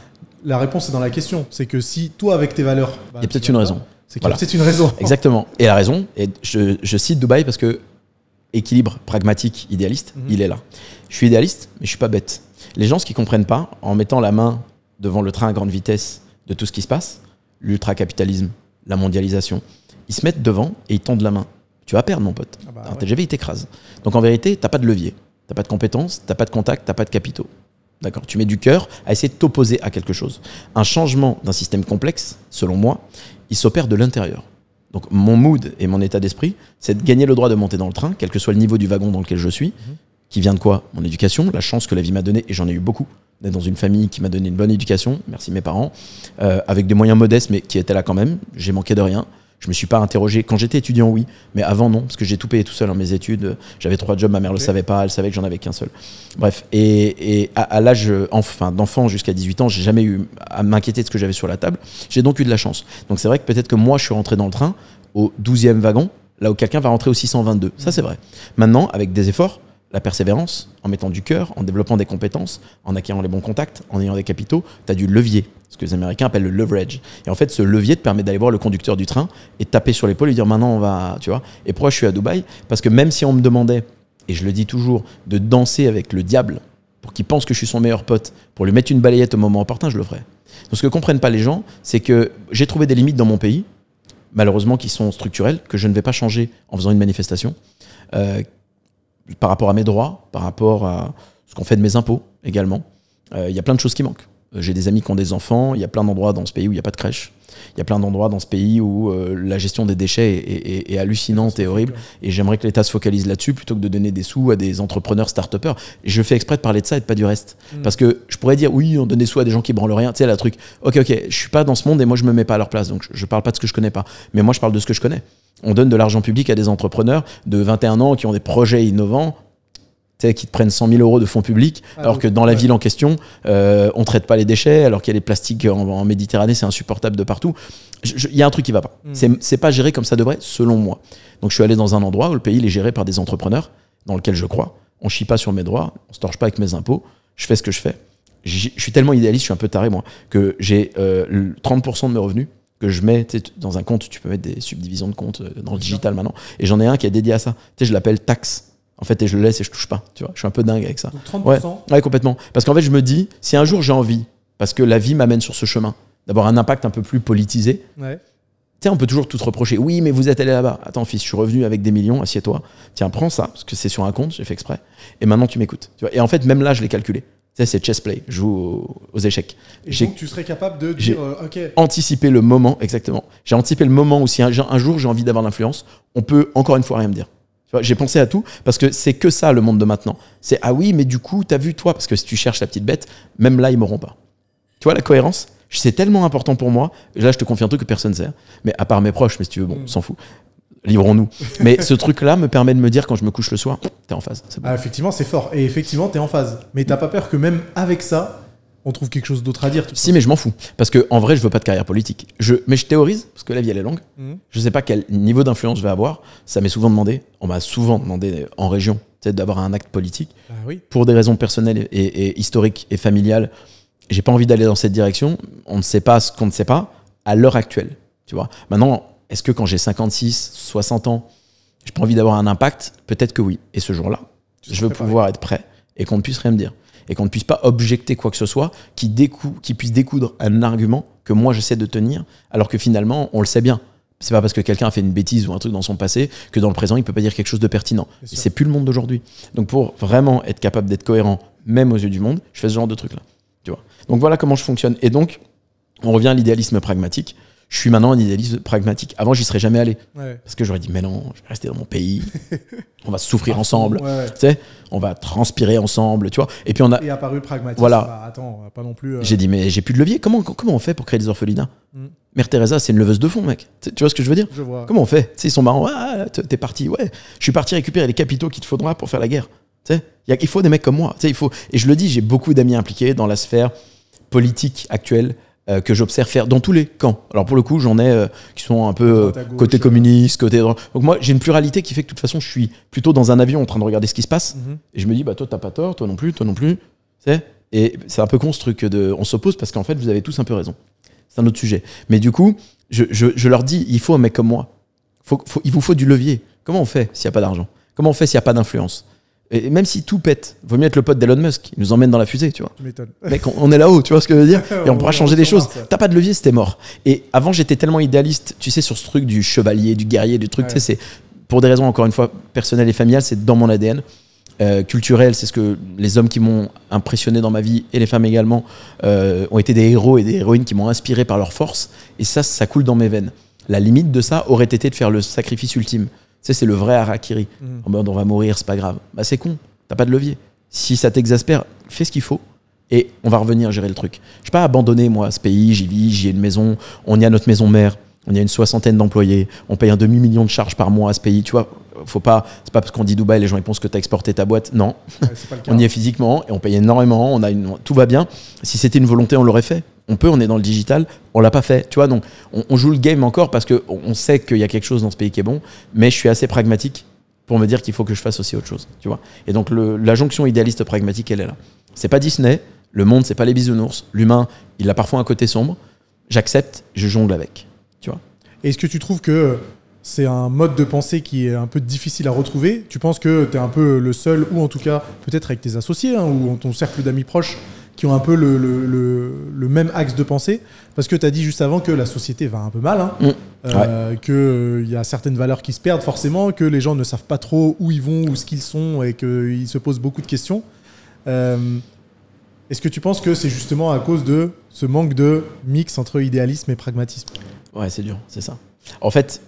La réponse est dans la question. C'est que si toi avec tes valeurs. il y a peut-être une raison. C'est une raison. Exactement. Et la raison, et je, cite Dubaï parce que équilibre pragmatique, idéaliste, mhm. il est là. Je suis idéaliste, mais je suis pas bête. Les gens, ce qu'ils comprennent pas, en mettant la main devant le train à grande vitesse de tout ce qui se passe, l'ultra-capitalisme, la mondialisation, ils se mettent devant et ils tendent la main. Tu vas perdre, mon pote. Ah bah, TGV, il t'écrase. Donc en vérité, t'as pas de levier, t'as pas de compétences, t'as pas de contact, t'as pas de capitaux. D'accord Tu mets du cœur à essayer de t'opposer à quelque chose. Un changement d'un système complexe, selon moi, il s'opère de l'intérieur. Donc mon mood et mon état d'esprit, c'est de gagner le droit de monter dans le train, quel que soit le niveau du wagon dans lequel je suis, qui vient de quoi? Mon éducation, la chance que la vie m'a donnée, et j'en ai eu beaucoup, d'être dans une famille qui m'a donné une bonne éducation, merci mes parents, euh, avec des moyens modestes, mais qui étaient là quand même. J'ai manqué de rien. Je me suis pas interrogé. Quand j'étais étudiant, oui, mais avant, non, parce que j'ai tout payé tout seul dans mes études. J'avais trois jobs, ma mère le savait pas, elle savait que j'en avais qu'un seul. Bref, et, et à, à l'âge enfin, d'enfant jusqu'à 18 ans, j'ai jamais eu à m'inquiéter de ce que j'avais sur la table. J'ai donc eu de la chance. Donc c'est vrai que peut-être que moi, je suis rentré dans le train au 12e wagon, là où quelqu'un va rentrer au 622. Ça, c'est vrai. Maintenant, avec des efforts, la persévérance, en mettant du cœur, en développant des compétences, en acquérant les bons contacts, en ayant des capitaux, tu as du levier, ce que les Américains appellent le leverage. Et en fait, ce levier te permet d'aller voir le conducteur du train et de taper sur l'épaule et dire maintenant on va, tu vois. Et pourquoi je suis à Dubaï? Parce que même si on me demandait, et je le dis toujours, de danser avec le diable pour qu'il pense que je suis son meilleur pote, pour lui mettre une balayette au moment opportun, je le ferai. Donc ce que comprennent pas les gens, c'est que j'ai trouvé des limites dans mon pays, malheureusement qui sont structurelles, que je ne vais pas changer en faisant une manifestation. Euh, par rapport à mes droits, par rapport à ce qu'on fait de mes impôts également. Euh, Il y a plein de choses qui manquent. J'ai des amis qui ont des enfants, il y a plein d'endroits dans ce pays où il n'y a pas de crèche. Il y a plein d'endroits dans ce pays où euh, la gestion des déchets est, est- est- est hallucinante et horrible. Et j'aimerais que l'État se focalise là-dessus plutôt que de donner des sous à des entrepreneurs start-upers. Et je fais exprès de parler de ça et de pas du reste. Parce que je pourrais dire, oui, on donne des sous à des gens qui branlent rien. Tu sais, la truc, ok, ok, je suis pas dans ce monde et moi je me mets pas à leur place. Donc je, je parle pas de ce que je connais pas. Mais moi je parle de ce que je connais. On donne de l'argent public à des entrepreneurs de 21 ans qui ont des projets innovants qui te prennent 100 000 euros de fonds publics, Ah alors oui. que dans la ville en question, euh, on traite pas les déchets, alors qu'il y a les plastiques en, en Méditerranée, c'est insupportable de partout. Il y a un truc qui va pas. Mm. C'est- pas géré comme ça devrait, selon moi. Donc je suis allé dans un endroit où le pays il est géré par des entrepreneurs, dans lequel je crois. On chie pas sur mes droits, on se torche pas avec mes impôts, je fais ce que je fais. Je suis tellement idéaliste, je suis un peu taré moi, que j'ai euh, le 30% de mes revenus que je mets dans un compte, tu peux mettre des subdivisions de comptes euh, dans le digital maintenant, et j'en ai un qui est dédié à ça. Tu sais, je l'appelle taxe. En fait, et je le laisse et je touche pas. Tu vois, je suis un peu dingue avec ça. Donc 30%. Ouais. Ouais, complètement. Parce qu'en fait, je me dis, si un jour j'ai envie, parce que la vie m'amène sur ce chemin, d'avoir un impact un peu plus politisé, Ouais. tu sais, on peut toujours tout te reprocher. Oui, mais vous êtes allé là-bas. Attends, fils, je suis revenu avec des millions, assieds-toi. Tiens, prends ça, parce que c'est sur un compte, j'ai fait exprès. Et maintenant, tu m'écoutes. Tu vois et en fait, même là, je l'ai calculé. Tu sais, c'est chess play. Je joue aux, échecs. Et donc tu serais capable de dire, euh, ok, anticipé le moment, exactement. J'ai anticipé le moment où si un, un jour j'ai envie d'avoir l'influence, on peut encore une fois rien me dire. J'ai pensé à tout parce que c'est que ça le monde de maintenant. C'est ah oui, mais du coup, t'as vu toi, parce que si tu cherches la petite bête, même là, ils m'auront pas. Tu vois la cohérence C'est tellement important pour moi. Là, je te confie un truc que personne ne sait. Mais à part mes proches, mais si tu veux, bon, on s'en fout. Livrons-nous. mais ce truc-là me permet de me dire quand je me couche le soir, t'es en phase. Bon. Ah, effectivement, c'est fort. Et effectivement, t'es en phase. Mais t'as pas peur que même avec ça, on trouve quelque chose d'autre à dire Si, mais je m'en fous. Parce que en vrai, je veux pas de carrière politique. Je, mais je théorise, parce que la vie, elle est longue. Mhm. Je sais pas quel niveau d'influence je vais avoir. Ça m'est souvent demandé. On m'a souvent demandé en région d'avoir un acte politique. Ah oui. Pour des raisons personnelles et, et historiques et familiales, j'ai pas envie d'aller dans cette direction. On ne sait pas ce qu'on ne sait pas à l'heure actuelle. Tu vois. Maintenant, est-ce que quand j'ai 56, 60 ans, j'ai pas envie d'avoir un impact? Peut-être que oui. Et ce jour-là, je veux préparé. pouvoir être prêt et qu'on ne puisse rien me dire. Et qu'on ne puisse pas objecter quoi que ce soit qui, décou qui puisse découdre un argument que moi j'essaie de tenir, alors que finalement, on le sait bien. C'est pas parce que quelqu'un a fait une bêtise ou un truc dans son passé que dans le présent, il peut pas dire quelque chose de pertinent. Et c'est plus le monde d'aujourd'hui. Donc pour vraiment être capable d'être cohérent, même aux yeux du monde, je fais ce genre de truc-là. Tu vois. Donc voilà comment je fonctionne. Et donc, on revient à l'idéalisme pragmatique. Je suis maintenant un idéaliste pragmatique. Avant, j'y serais jamais allé. Ouais. Parce que j'aurais dit, mais non, je vais rester dans mon pays. on va souffrir ensemble. Ouais, ouais. Tu sais, on va transpirer ensemble, tu vois. Et puis on a, Et apparu pragmatique. Voilà. Bah, attends, on pas non plus. euh, j'ai dit, mais j'ai plus de levier. Comment, comment on fait pour créer des orphelinats Mm. Mère Teresa, c'est une leveuse de fonds, mec. Tu vois ce que je veux dire Je vois. Comment on fait Tu sais, ils sont marrants. Ah, t- t'es parti. Ouais, je suis parti récupérer les capitaux qu'il te faudra pour faire la guerre. Tu sais, il faut des mecs comme moi. Tu sais, il faut. Et je le dis, j'ai beaucoup d'amis impliqués dans la sphère politique actuelle euh, que j'observe faire dans tous les camps. Alors pour le coup, j'en ai euh, qui sont un peu euh, gauche, côté communiste, côté droit. Donc moi, j'ai une pluralité qui fait que de toute façon, je suis plutôt dans un avion en train de regarder ce qui se passe. Mhm. Et je me dis, bah toi, t'as pas tort, toi non plus, toi non plus. Sais Et c'est un peu con ce truc de. On s'oppose parce qu'en fait, vous avez tous un peu raison. C'est un autre sujet. Mais du coup, je, je- je leur dis, il faut un mec comme moi. Faut- faut- il vous faut du levier. Comment on fait s'il n'y a pas d'argent? Comment on fait s'il n'y a pas d'influence? Et même si tout pète, vaut mieux être le pote d'Elon Musk. Il nous emmène dans la fusée, tu vois. Mec, on, on est là-haut, tu vois ce que je veux dire Et on pourra changer des choses. T'as pas de levier, c'était mort. Et avant, j'étais tellement idéaliste, tu sais, sur ce truc du chevalier, du guerrier, du truc, Ouais. tu sais, c'est pour des raisons, encore une fois, personnelles et familiales, c'est dans mon ADN. Euh, culturel, c'est ce que les hommes qui m'ont impressionné dans ma vie et les femmes également euh, ont été des héros et des héroïnes qui m'ont inspiré par leur force. Et ça, ça coule dans mes veines. La limite de ça aurait été de faire le sacrifice ultime. Tu sais, c'est le vrai harakiri. Mhm. En mode, on va mourir, c'est pas grave. Bah, c'est con. T'as pas de levier. Si ça t'exaspère, fais ce qu'il faut et on va revenir gérer le truc. Je pas abandonné, moi, ce pays, j'y vis, j'y ai une maison, on y a notre maison mère, on y a une soixantaine d'employés, on paye un demi-million de charges par mois à ce pays, tu vois. Faut pas, c'est pas parce qu'on dit Dubaï, les gens ils pensent que tu as exporté ta boîte. Non, on y est physiquement et on paye énormément, on a une, tout va bien. Si c'était une volonté, on l'aurait fait. On peut, on est dans le digital, on l'a pas fait, tu vois. Donc on, joue le game encore parce que on sait qu'il y a quelque chose dans ce pays qui est bon, mais je suis assez pragmatique pour me dire qu'il faut que je fasse aussi autre chose, tu vois. Et donc la jonction idéaliste pragmatique, elle est là. C'est pas Disney, le monde, c'est pas les bisounours. L'humain, il a parfois un côté sombre. J'accepte, je jongle avec. Tu vois. Est-ce que tu trouves que c'est un mode de pensée qui est un peu difficile à retrouver? Tu penses que tu es un peu le seul, ou en tout cas peut-être avec tes associés hein, ou ton cercle d'amis proches, qui ont un peu le, le, même axe de pensée Parce que tu as dit juste avant que la société va un peu mal, hein, mm. euh, qu'il euh, y a certaines valeurs qui se perdent forcément, que les gens ne savent pas trop où ils vont, où ce qu'ils sont, et qu'ils se posent beaucoup de questions. Euh, est-ce que tu penses que c'est justement à cause de ce manque de mix entre idéalisme et pragmatisme? Ouais, c'est dur, c'est ça. En fait,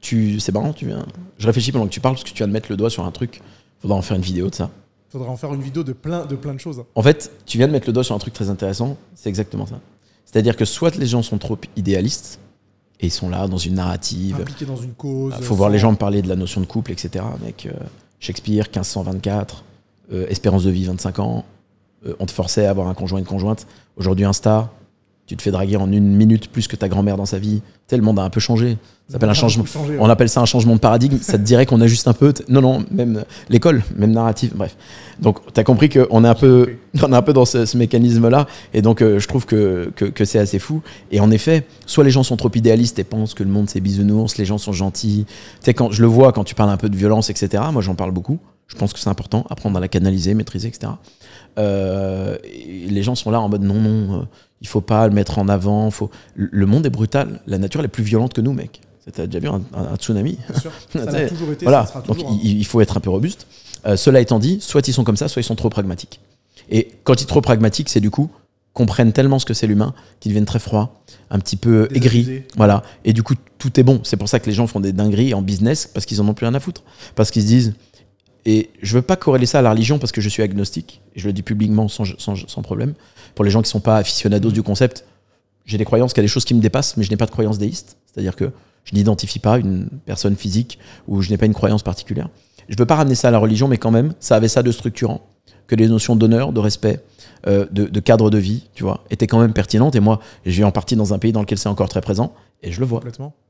tu, c'est marrant, tu viens. Je réfléchis pendant que tu parles parce que tu viens de mettre le doigt sur un truc. Faudra en faire une vidéo de ça. Faudra en faire une vidéo de plein de plein de choses. En fait, tu viens de mettre le doigt sur un truc très intéressant. C'est exactement ça. C'est-à-dire que soit les gens sont trop idéalistes et ils sont là dans une narrative, impliqués dans une cause. Il faut voir les gens parler de la notion de couple, etc. Avec euh, Shakespeare, 1524, euh, espérance de vie 25 ans, euh, on te forçait à avoir un conjoint et une conjointe. Aujourd'hui, Insta, tu te fais draguer en une minute plus que ta grand-mère dans sa vie. Tu le monde a un peu changé. Ça un changement. On appelle ça un changement de paradigme. ça te dirait qu'on a juste un peu. Non, non, même l'école, même narrative, bref. Donc, tu as compris qu'on est un peu, on est un peu dans ce, mécanisme-là. Et donc, euh, je trouve que, que, c'est assez fou. Et en effet, soit les gens sont trop idéalistes et pensent que le monde c'est bisounours, les gens sont gentils. Tu sais, quand je le vois, quand tu parles un peu de violence, etc., moi j'en parle beaucoup. Je pense que c'est important, apprendre à la canaliser, maîtriser, etc. Euh, les gens sont là en mode non, non, euh, il faut pas le mettre en avant. Faut... Le monde est brutal. La nature est plus violente que nous, mec. T'as déjà vu un, tsunami? Sûr. Ça a toujours été, voilà. Ça Donc il, faut être un peu robuste. Euh, cela étant dit, soit ils sont comme ça, soit ils sont trop pragmatiques. Et quand ils sont trop pragmatiques, c'est du coup comprennent tellement ce que c'est l'humain qu'ils deviennent très froids, un petit peu aigris. Voilà. Et du coup, tout est bon. C'est pour ça que les gens font des dingueries en business parce qu'ils en ont plus rien à foutre. Parce qu'ils se disent et je veux pas corréler ça à la religion parce que je suis agnostique, et je le dis publiquement sans, sans, problème. Pour les gens qui sont pas aficionados du concept, j'ai des croyances qu'il y a des choses qui me dépassent, mais je n'ai pas de croyance déiste. C'est-à-dire que je n'identifie pas une personne physique ou je n'ai pas une croyance particulière. Je veux pas ramener ça à la religion, mais quand même, ça avait ça de structurant, que les notions d'honneur, de respect, euh, de, cadre de vie, tu vois, étaient quand même pertinentes. Et moi, je vis en partie dans un pays dans lequel c'est encore très présent, et je le vois.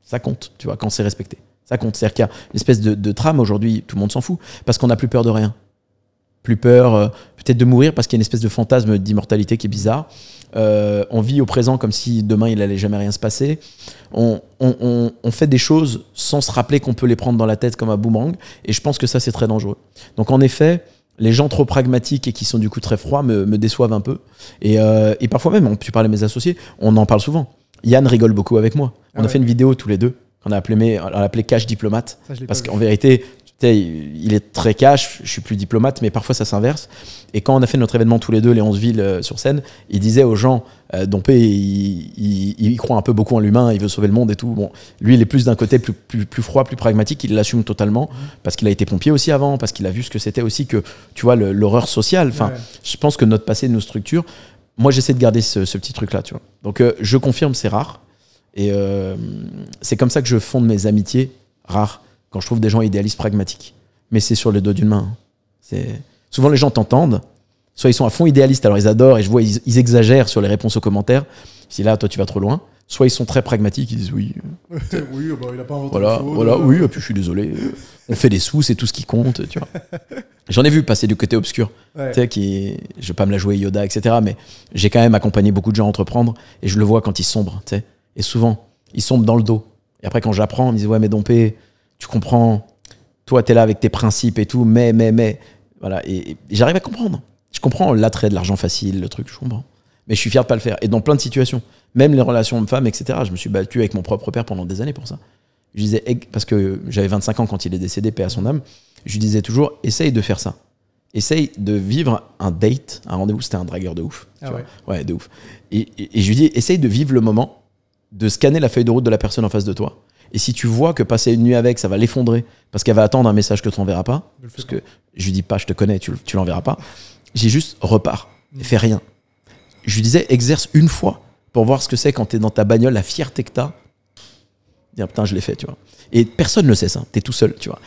Ça compte, tu vois, quand c'est respecté. Ça compte. C'est-à-dire qu'il y a une espèce de, trame aujourd'hui, tout le monde s'en fout, parce qu'on n'a plus peur de rien. Plus peur euh, peut-être de mourir parce qu'il y a une espèce de fantasme d'immortalité qui est bizarre. Euh, on vit au présent comme si demain il allait jamais rien se passer. On, fait des choses sans se rappeler qu'on peut les prendre dans la tête comme un boomerang. Et je pense que ça c'est très dangereux. Donc en effet, les gens trop pragmatiques et qui sont du coup très froids me, déçoivent un peu. Et, euh, parfois même, tu parlais de mes associés, on en parle souvent. Yann rigole beaucoup avec moi. On ah a fait une vidéo tous les deux on a appelé, on appelé cash diplomate. parce qu'en vérité, il est très cash, je suis plus diplomate, mais parfois ça s'inverse. Et quand on a fait notre événement tous les deux, les 11 villes euh, sur scène, il disait aux gens, euh, Dompé, il, croit un peu beaucoup en l'humain, il veut sauver le monde et tout. Bon, lui, il est plus d'un côté plus, plus, froid, plus pragmatique, il l'assume totalement, mmh. parce qu'il a été pompier aussi avant, parce qu'il a vu ce que c'était aussi que, tu vois, l'horreur sociale. Enfin, je pense que notre passé nos structures. Moi, j'essaie de garder ce, petit truc-là, tu vois. Donc, euh, je confirme, c'est rare. Et euh, c'est comme ça que je fonde mes amitiés rares, quand je trouve des gens idéalistes pragmatiques. Mais c'est sur le dos d'une main. C'est Souvent, les gens t'entendent, soit ils sont à fond idéalistes, alors ils adorent, et je vois, ils, exagèrent sur les réponses aux commentaires. Si là, toi, tu vas trop loin. Soit ils sont très pragmatiques, ils disent oui. oui, bah, il a pas inventé Voilà, voilà oui, et puis je suis désolé. On fait des sous, c'est tout ce qui compte, tu vois. J'en ai vu passer du côté obscur. Tu sais, qui, je vais pas me la jouer Yoda, etc. Mais j'ai quand même accompagné beaucoup de gens à entreprendre, et je le vois quand ils sombrent, tu sais. Et souvent, ils sombrent dans le dos. Et après, quand j'apprends, ils me disent Ouais, mais Dompé, tu comprends, toi, tu es là avec tes principes et tout, mais, mais, mais. Voilà. Et, j'arrive à comprendre. Je comprends l'attrait de l'argent facile, le truc, je comprends. Mais je suis fier de pas le faire. Et dans plein de situations, même les relations hommes-femmes, etc., je me suis battu avec mon propre père pendant des années pour ça. Je disais, parce que j'avais 25 ans quand il est décédé, paix à son âme, je lui disais toujours Essaye de faire ça. Essaye de vivre un date, un rendez-vous, c'était un dragueur de ouf. Ah ouais. ouais. de ouf. Et, et, je lui dis Essaye de vivre le moment de scanner la feuille de route de la personne en face de toi Et si tu vois que passer une nuit avec, ça va l'effondrer, parce qu'elle va attendre un message que tu n'enverras pas, parce pas. que je lui dis pas, je te connais, tu, tu l'enverras pas. J'ai juste repars, et fais rien. Je lui disais, exerce une fois pour voir ce que c'est quand tu es dans ta bagnole, la fierté que tu as. Dire, putain, je l'ai fait, tu vois. Et personne ne sait ça, tu es tout seul, tu vois.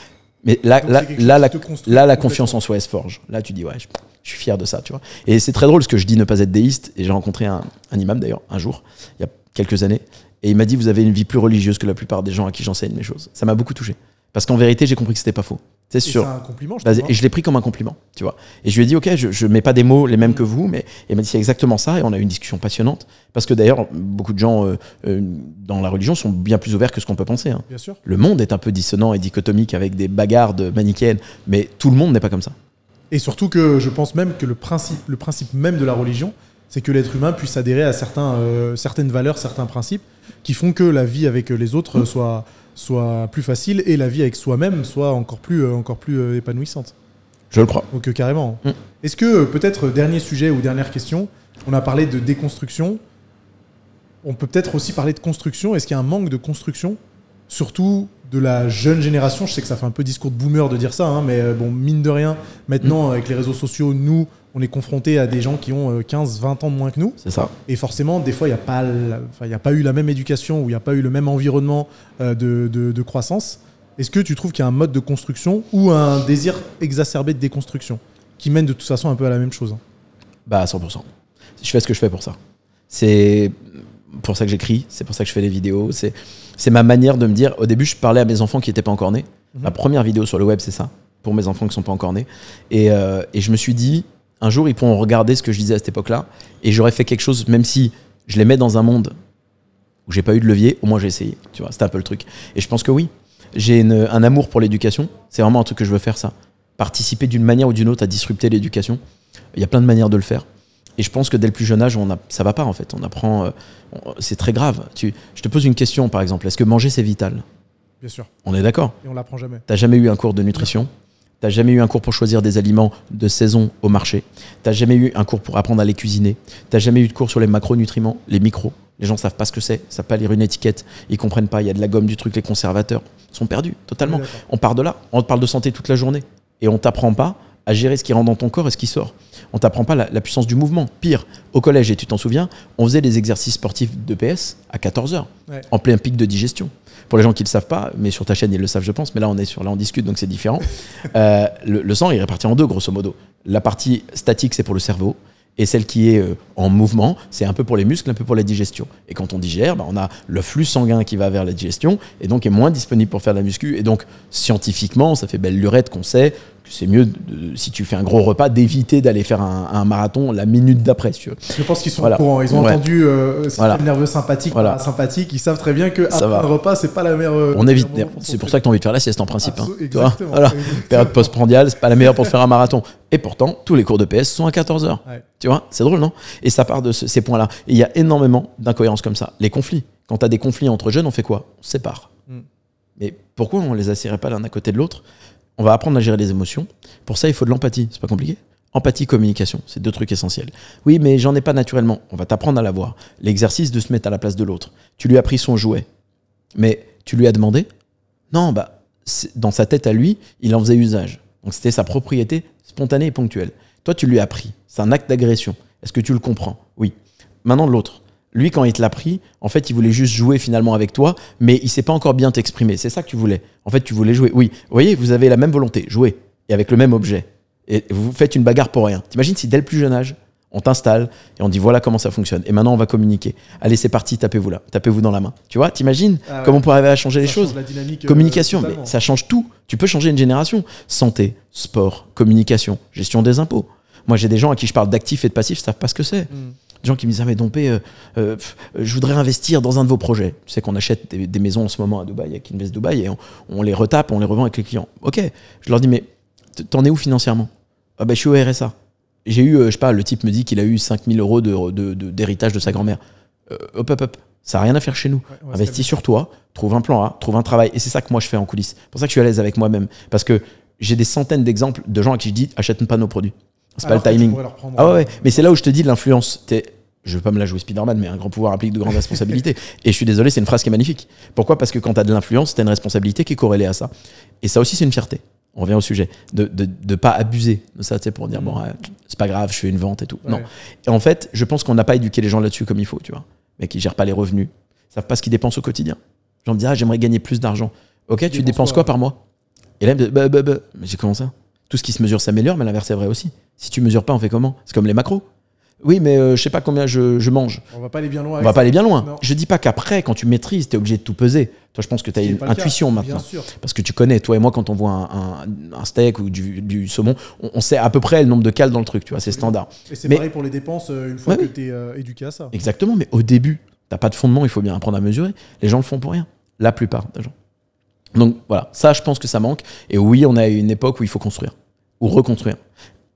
Mais là, Donc, là, là, construit là, la confiance en soi, elle se forge. Là, tu dis, ouais, je, je suis fier de ça, tu vois. Et c'est très drôle ce que je dis ne pas être déiste. Et j'ai rencontré un, un imam d'ailleurs, un jour, il y a quelques années. Et il m'a dit, vous avez une vie plus religieuse que la plupart des gens à qui j'enseigne mes choses. Ça m'a beaucoup touché. Parce qu'en vérité, j'ai compris que c'était pas faux. C'est sûr. Un compliment, je. Et je l'ai pris comme un compliment, tu vois. Et je lui ai dit, ok, je, je mets pas des mots les mêmes que vous, mais il m'a dit c'est exactement ça. Et on a eu une discussion passionnante. Parce que d'ailleurs, beaucoup de gens euh, euh, dans la religion sont bien plus ouverts que ce qu'on peut penser. hein. Bien sûr. Le monde est un peu dissonant et dichotomique avec des bagarres de manichéennes, mais tout le monde n'est pas comme ça. Et surtout que je pense même que le principe, le principe même de la religion, c'est que l'être humain puisse adhérer à certains, euh, certaines valeurs, certains principes qui font que la vie avec les autres soit, soit plus facile et la vie avec soi-même soit encore plus, euh, encore plus euh, épanouissante. Je le crois. Donc carrément. Mm. Est-ce que peut-être dernier sujet ou dernière question, on a parlé de déconstruction. On peut peut-être aussi parler de construction. Est-ce qu'il y a un manque de construction, surtout de la jeune génération Je sais que ça fait un peu discours de boomer de dire ça, hein, mais euh, bon, mine de rien, maintenant avec les réseaux sociaux, nous, on est confrontés à des gens qui ont euh, 15, 20 ans de moins que nous. C'est ça. Et forcément, des fois, il n'y a, pas la- enfin, il y a pas eu la même éducation ou il n'y a pas eu le même environnement euh, de, de- de croissance. Est-ce que tu trouves qu'il y a un mode de construction ou un désir exacerbé de déconstruction qui mène de toute façon un peu à la même chose hein? Bah, à 100%. Je fais ce que je fais pour ça. C'est pour ça que j'écris, c'est pour ça que je fais des vidéos. C'est c'est ma manière de me dire. Au début, je parlais à mes enfants qui n'étaient pas encore nés. Mhm. Ma première vidéo sur le web, c'est ça, pour mes enfants qui sont pas encore nés. Et, euh, et je me suis dit, un jour, ils pourront regarder ce que je disais à cette époque-là, et j'aurais fait quelque chose, même si je les mets dans un monde où j'ai pas eu de levier, au moins j'ai essayé. Tu vois, c'était un peu le truc. Et je pense que oui, j'ai une- un amour pour l'éducation. C'est vraiment un truc que je veux faire, ça. Participer d'une manière ou d'une autre à disrupter l'éducation. Il y a plein de manières de le faire. Et je pense que dès le plus jeune âge, on a, ça va pas en fait. On apprend. euh, c'est très grave. Tu, je te pose une question par exemple. Est-ce que manger c'est vital? Bien sûr. On est d'accord. Et on l'apprend jamais. T'as jamais eu un cours de nutrition? T'as jamais eu un cours pour choisir des aliments de saison au marché? T'as jamais eu un cours pour apprendre à les cuisiner? T'as jamais eu de cours sur les macronutriments, les micros? Les gens savent pas ce que c'est, savent pas lire une étiquette, ils comprennent pas. Il y a de la gomme, du truc, les conservateurs sont perdus totalement. Oui. On part de là, on te parle de santé toute la journée. Et on t'apprend pas à gérer ce qui rentre dans ton corps et ce qui sort. On t'apprend pas la, la puissance du mouvement. Pire, au collège, et tu t'en souviens, on faisait des exercices sportifs de PS à 14h, Ouais. en plein pic de digestion. Pour les gens qui ne le savent pas, mais sur ta chaîne, ils le savent, je pense, mais là, on est sur, là, on discute, donc c'est différent. Euh, le, le sang est réparti en deux, grosso modo. La partie statique, c'est pour le cerveau. Et celle qui est euh, en mouvement, c'est un peu pour les muscles, un peu pour la digestion. Et quand on digère, bah, on a le flux sanguin qui va vers la digestion et donc est moins disponible pour faire de la muscu. Et donc, scientifiquement, ça fait belle lurette qu'on sait c'est mieux, de- si tu fais un gros repas, d'éviter d'aller faire un, un marathon la minute d'après, si tu veux. Je pense qu'ils sont Voilà. au courant. Ils ont Ouais. entendu euh, système Voilà. nerveux sympathique, Voilà. sympathique. Ils savent très bien que après un repas, c'est pas la meilleure. euh, On évite. C'est pour ça que tu as envie de faire la sieste en principe. hein, Absol- vois exactement. Voilà. Exactement. Période postprandiale, c'est pas la meilleure pour faire un marathon. Et pourtant, tous les cours de PS sont à 14h. Ouais. Tu vois, c'est drôle, non? Et ça part de ce- ces points-là. Et il y a énormément d'incohérences comme ça. Les conflits. Quand tu as des conflits entre jeunes, on fait quoi? On se sépare. Mm. Mais pourquoi on les asserait pas l'un à côté de l'autre? On va apprendre à gérer les émotions. Pour ça, il faut de l'empathie. C'est pas compliqué Empathie, communication, c'est deux trucs essentiels. Oui, mais j'en ai pas naturellement. On va t'apprendre à l'avoir. L'exercice de se mettre à la place de l'autre. Tu lui as pris son jouet. Mais tu lui as demandé? Non, bah, dans sa tête à lui, il en faisait usage. Donc c'était sa propriété spontanée et ponctuelle. Toi, tu lui as pris. C'est un acte d'agression. Est-ce que tu le comprends? Oui. Maintenant, l'autre. Lui, quand il te l'a pris, en fait, il voulait juste jouer finalement avec toi, mais il sait pas encore bien t'exprimer. C'est ça que tu voulais. En fait, tu voulais jouer. Oui. Vous voyez, vous avez la même volonté, jouer, et avec le même objet. Et vous faites une bagarre pour rien. T'imagines si dès le plus jeune âge, on t'installe et on dit voilà comment ça fonctionne. Et maintenant, on va communiquer. Allez, c'est parti, tapez-vous là. Tapez-vous dans la main. Tu vois, t'imagines Ah ouais. comment on pourrait arriver à changer les choses? euh, Communication, mais ça change tout. Tu peux changer une génération. Santé, sport, communication, gestion des impôts. Moi, j'ai des gens à qui je parle d'actifs et de passifs, ils savent pas ce que c'est. Mm. Des gens qui me disent Ah, mais Dompé, euh, euh, pff, je voudrais investir dans un de vos projets. Tu sais qu'on achète des, des maisons en ce moment à Dubaï, avec Invest Dubaï, et on, on les retape, on les revend avec les clients. Ok, je leur dis Mais t'en es où financièrement? Ah, ben je suis au RSA. J'ai eu, euh, je sais pas, le type me dit qu'il a eu 5000 euros de- de- de- d'héritage de, sa grand-mère. Euh, hop, hop, hop. Ça n'a rien à faire chez nous. Ouais, Investis sur toi, trouve un plan A, trouve un travail. Et c'est ça que moi je fais en coulisses. C'est pour ça que je suis à l'aise avec moi-même. Parce que j'ai des centaines d'exemples de gens à qui je dis achète pas nos produits. C'est pas le timing. Ah ouais, ouais. mais c'est là où je te dis l'influence. Je veux pas me la jouer Spider-Man, mais un grand pouvoir implique de grandes responsabilités. Et je suis désolé, c'est une phrase qui est magnifique. Pourquoi? Parce que quand tu as de l'influence, tu as une responsabilité qui est corrélée à ça. Et ça aussi, c'est une fierté. On revient au sujet. De ne de, de pas abuser de ça, pour dire, bon, ouais, c'est pas grave, je fais une vente et tout. Non. Et en fait, je pense qu'on n'a pas éduqué les gens là-dessus comme il faut, tu vois. Mais qui gèrent pas les revenus, ils savent pas ce qu'ils dépensent au quotidien. Les gens me disent, ah, j'aimerais gagner plus d'argent. Ok, tu dépenses dépenses quoi quoi par mois? Et là, bah, bah, bah. Mais j'ai comment ça Tout ce qui se mesure s'améliore, mais l'inverse est vrai aussi. Si tu mesures pas, on fait comment? C'est comme les macros. Oui, mais euh, je sais pas combien je, je mange. On va pas aller bien loin. On va ça. pas aller bien loin. Non. Je dis pas qu'après, quand tu maîtrises, tu es obligé de tout peser. Toi, je pense que tu as une cas, intuition Bien maintenant. sûr. Parce que tu connais, toi et moi, quand on voit un, un- un steak ou du, du saumon, on, on sait à peu près le nombre de cales dans le truc, tu vois, c'est standard. Et c'est pareil pour les dépenses euh, une fois Ouais, que tu es éduqué à ça. Exactement, mais au début, t'as pas de fondement, il faut bien apprendre à mesurer. Les gens le font pour rien. La plupart des gens. Donc voilà, ça, je pense que ça manque. Et oui, on a une époque où il faut construire ou reconstruire.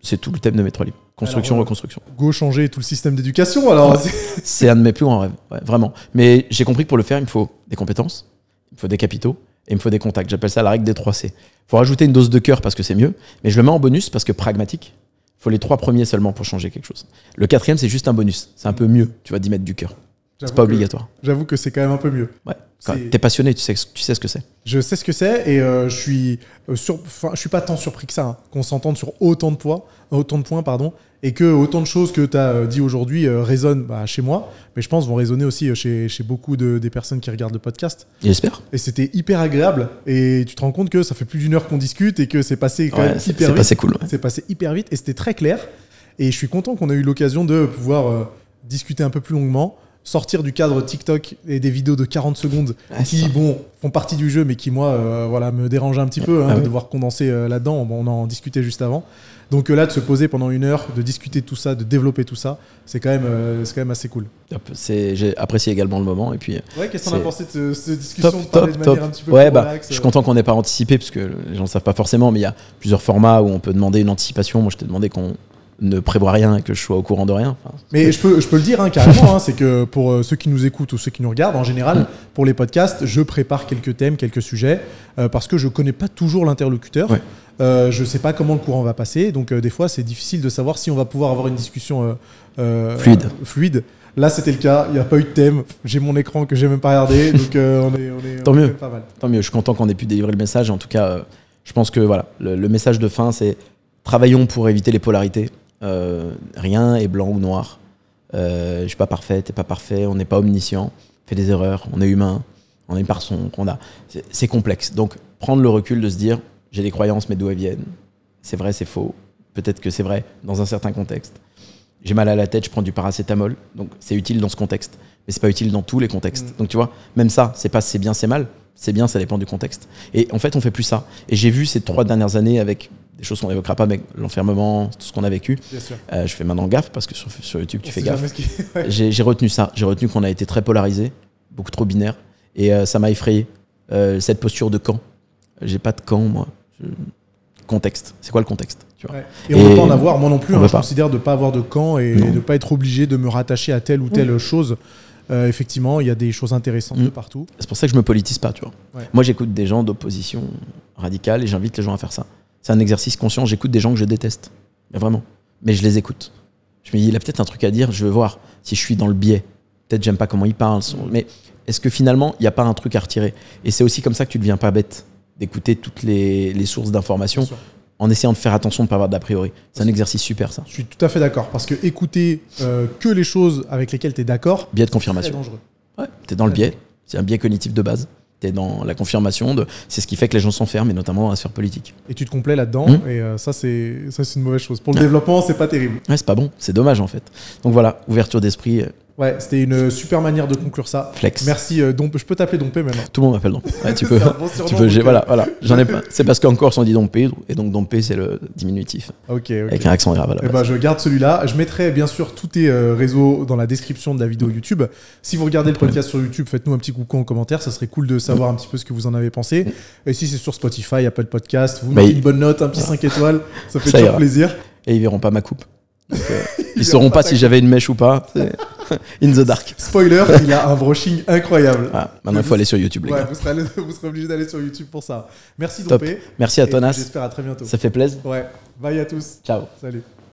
C'est tout le thème de Métro Libre. Construction, Alors, euh, reconstruction. Go changer tout le système d'éducation alors. c'est- un de mes plus grands rêves, ouais, vraiment. Mais j'ai compris que pour le faire, il me faut des compétences, il me faut des capitaux et il me faut des contacts. J'appelle ça la règle des 3 C. Il faut rajouter une dose de cœur parce que c'est mieux, mais je le mets en bonus parce que pragmatique. Il faut les trois premiers seulement pour changer quelque chose. Le quatrième, c'est juste un bonus. C'est un peu mieux, tu vas d'y mettre du cœur. C'est pas obligatoire. J'avoue que c'est quand même un peu mieux. Ouais. T'es passionné, tu sais, tu sais ce que c'est. Je sais ce que c'est et euh, je suis euh, sur, enfin, je suis pas tant surpris que ça hein, qu'on s'entende sur autant de poids, autant de points pardon, et que autant de choses que tu as dit aujourd'hui euh, résonnent bah, chez moi, mais je pense vont résonner aussi euh, chez, chez beaucoup de, des personnes qui regardent le podcast. J'espère. Et c'était hyper agréable et tu te rends compte que ça fait plus d'une heure qu'on discute et que c'est passé quand Ouais, même c'est hyper vite. passé cool. ouais. C'est passé hyper vite et c'était très clair. Et je suis content qu'on a eu l'occasion de pouvoir euh, discuter un peu plus longuement, sortir du cadre TikTok et des vidéos de 40 secondes Ouais, qui, ça. bon, font partie du jeu, mais qui, moi, euh, voilà, me dérangent un petit peu hein, Ah de oui. devoir condenser euh, là-dedans. On en discutait juste avant. Donc euh, là, de se poser pendant une heure, de discuter de tout ça, de développer tout ça, c'est quand, même, quand même assez cool. J'ai apprécié également le moment. Et puis, Ouais, qu'est-ce as C'est- pensé de ce- cette discussion top, de parler top, de manière top. un petit peu Ouais, plus bah, relax, je suis content qu'on n'ait pas anticipé, parce que les gens ne savent pas forcément, mais il y a plusieurs formats où on peut demander une anticipation. Moi, je t'ai demandé qu'on ne prévoit rien et que je sois au courant de rien. Enfin, Mais je peux, je peux le dire hein, carrément, hein, c'est que pour euh, ceux qui nous écoutent ou ceux qui nous regardent, en général, pour les podcasts, je prépare quelques thèmes, quelques sujets, euh, parce que je connais pas toujours l'interlocuteur. Ouais. Euh, je sais pas comment le courant va passer, donc des fois c'est difficile de savoir si on va pouvoir avoir une discussion Fluide. fluide. Là c'était le cas, il n'y a pas eu de thème, j'ai mon écran que j'ai même pas regardé, donc on est, on est, Tant on mieux. pas mal. Tant mieux, je suis content qu'on ait pu délivrer le message. En tout cas, je pense que voilà, le, le message de fin, c'est travaillons pour éviter les polarités. Euh, rien est blanc ou noir. Euh, je suis pas parfait, t'es pas parfait, on n'est pas omniscient, on fait des erreurs, on est humain, on a une part sombre, on a. c'est- C'est complexe. Donc, prendre le recul de se dire, j'ai des croyances, mais d'où elles viennent C'est vrai, c'est faux. Peut-être que c'est vrai dans un certain contexte. J'ai mal à la tête, je prends du paracétamol. Donc, c'est utile dans ce contexte, mais c'est pas utile dans tous les contextes. Mm. Donc, tu vois, même ça, c'est pas c'est bien, c'est mal. C'est bien, ça dépend du contexte. Et en fait, on fait plus ça. Et j'ai vu ces trois dernières années avec des choses qu'on n'évoquera pas, mais l'enfermement, tout ce qu'on a vécu. Euh, je fais maintenant gaffe parce que sur, sur YouTube, tu On fais gaffe. qui- Ouais. J'ai retenu ça. J'ai retenu qu'on a été très polarisé, beaucoup trop binaire. Et euh, ça m'a effrayé. Euh, cette posture de camp. J'ai pas de camp, moi. Je- Contexte. C'est quoi le contexte tu vois? Ouais. Et on ne Et peut pas en avoir, moi non plus. hein, je pas. considère de ne pas avoir de camp et de ne pas être obligé de me rattacher à telle ou telle chose. Euh, effectivement, il y a des choses intéressantes Mm. de partout. C'est pour ça que je me politise pas, tu vois. Ouais. Moi, j'écoute des gens d'opposition radicale et j'invite les gens à faire ça. C'est un exercice conscient. J'écoute des gens que je déteste. Mais vraiment. Mais je les écoute. Je me dis, il a peut-être un truc à dire. Je veux voir si je suis dans le biais. Peut-être j'aime pas comment il parle. Mais est-ce que finalement, il n'y a pas un truc à retirer? Et c'est aussi comme ça que tu deviens pas bête d'écouter toutes les, les sources d'informations en essayant de faire attention de pas avoir d'a priori. C'est un exercice super, ça. Je suis tout à fait d'accord. Parce que écouter euh, que les choses avec lesquelles tu es d'accord, Biais de c'est confirmation. dangereux. Ouais, t'es dans le biais. C'est un biais cognitif de base. T'es dans la confirmation de. C'est ce qui fait que les gens s'enferment, et notamment dans la sphère politique. Et tu te complais là-dedans. Mm. Et euh, ça, c'est ça, c'est une mauvaise chose. Pour le développement, c'est pas terrible. Ouais, c'est pas bon. C'est dommage en fait. Donc voilà, ouverture d'esprit, euh, Ouais, c'était une super manière de conclure ça. flex. Merci, euh, Dompe. Je peux t'appeler Dompé maintenant. Tout le monde m'appelle Dompé. Ouais, tu peux. Bon tu peux. j'ai- donc, Voilà, voilà. J'en ai pas. C'est parce qu'en Corse on dit Dompé et donc Dompé c'est le diminutif Ok, ok. avec un accent grave. la Eh ben, je garde celui-là. Je mettrai bien sûr tous tes euh, réseaux dans la description de la vidéo YouTube. Si vous regardez le podcast sur YouTube, faites-nous un petit coucou en commentaire. Ça serait cool de savoir un petit peu ce que vous en avez pensé. Et si c'est sur Spotify, Apple Podcast, vous Bah, mettez une bonne note, un petit 5 étoiles. Ça fait Ça toujours ira. plaisir. Et ils verront pas ma coupe. Donc, euh, ils sauront pas si j'avais une mèche ou pas. In the dark. Spoiler, il a un brushing incroyable. Voilà. Maintenant il faut aller sur YouTube les Ouais, gars. vous serez, allé- vous serez obligé d'aller sur YouTube pour ça. Merci. Dompé. Merci à Tonas. J'espère à très bientôt. Ça fait plaisir. Ouais. Bye à tous. Ciao. Salut.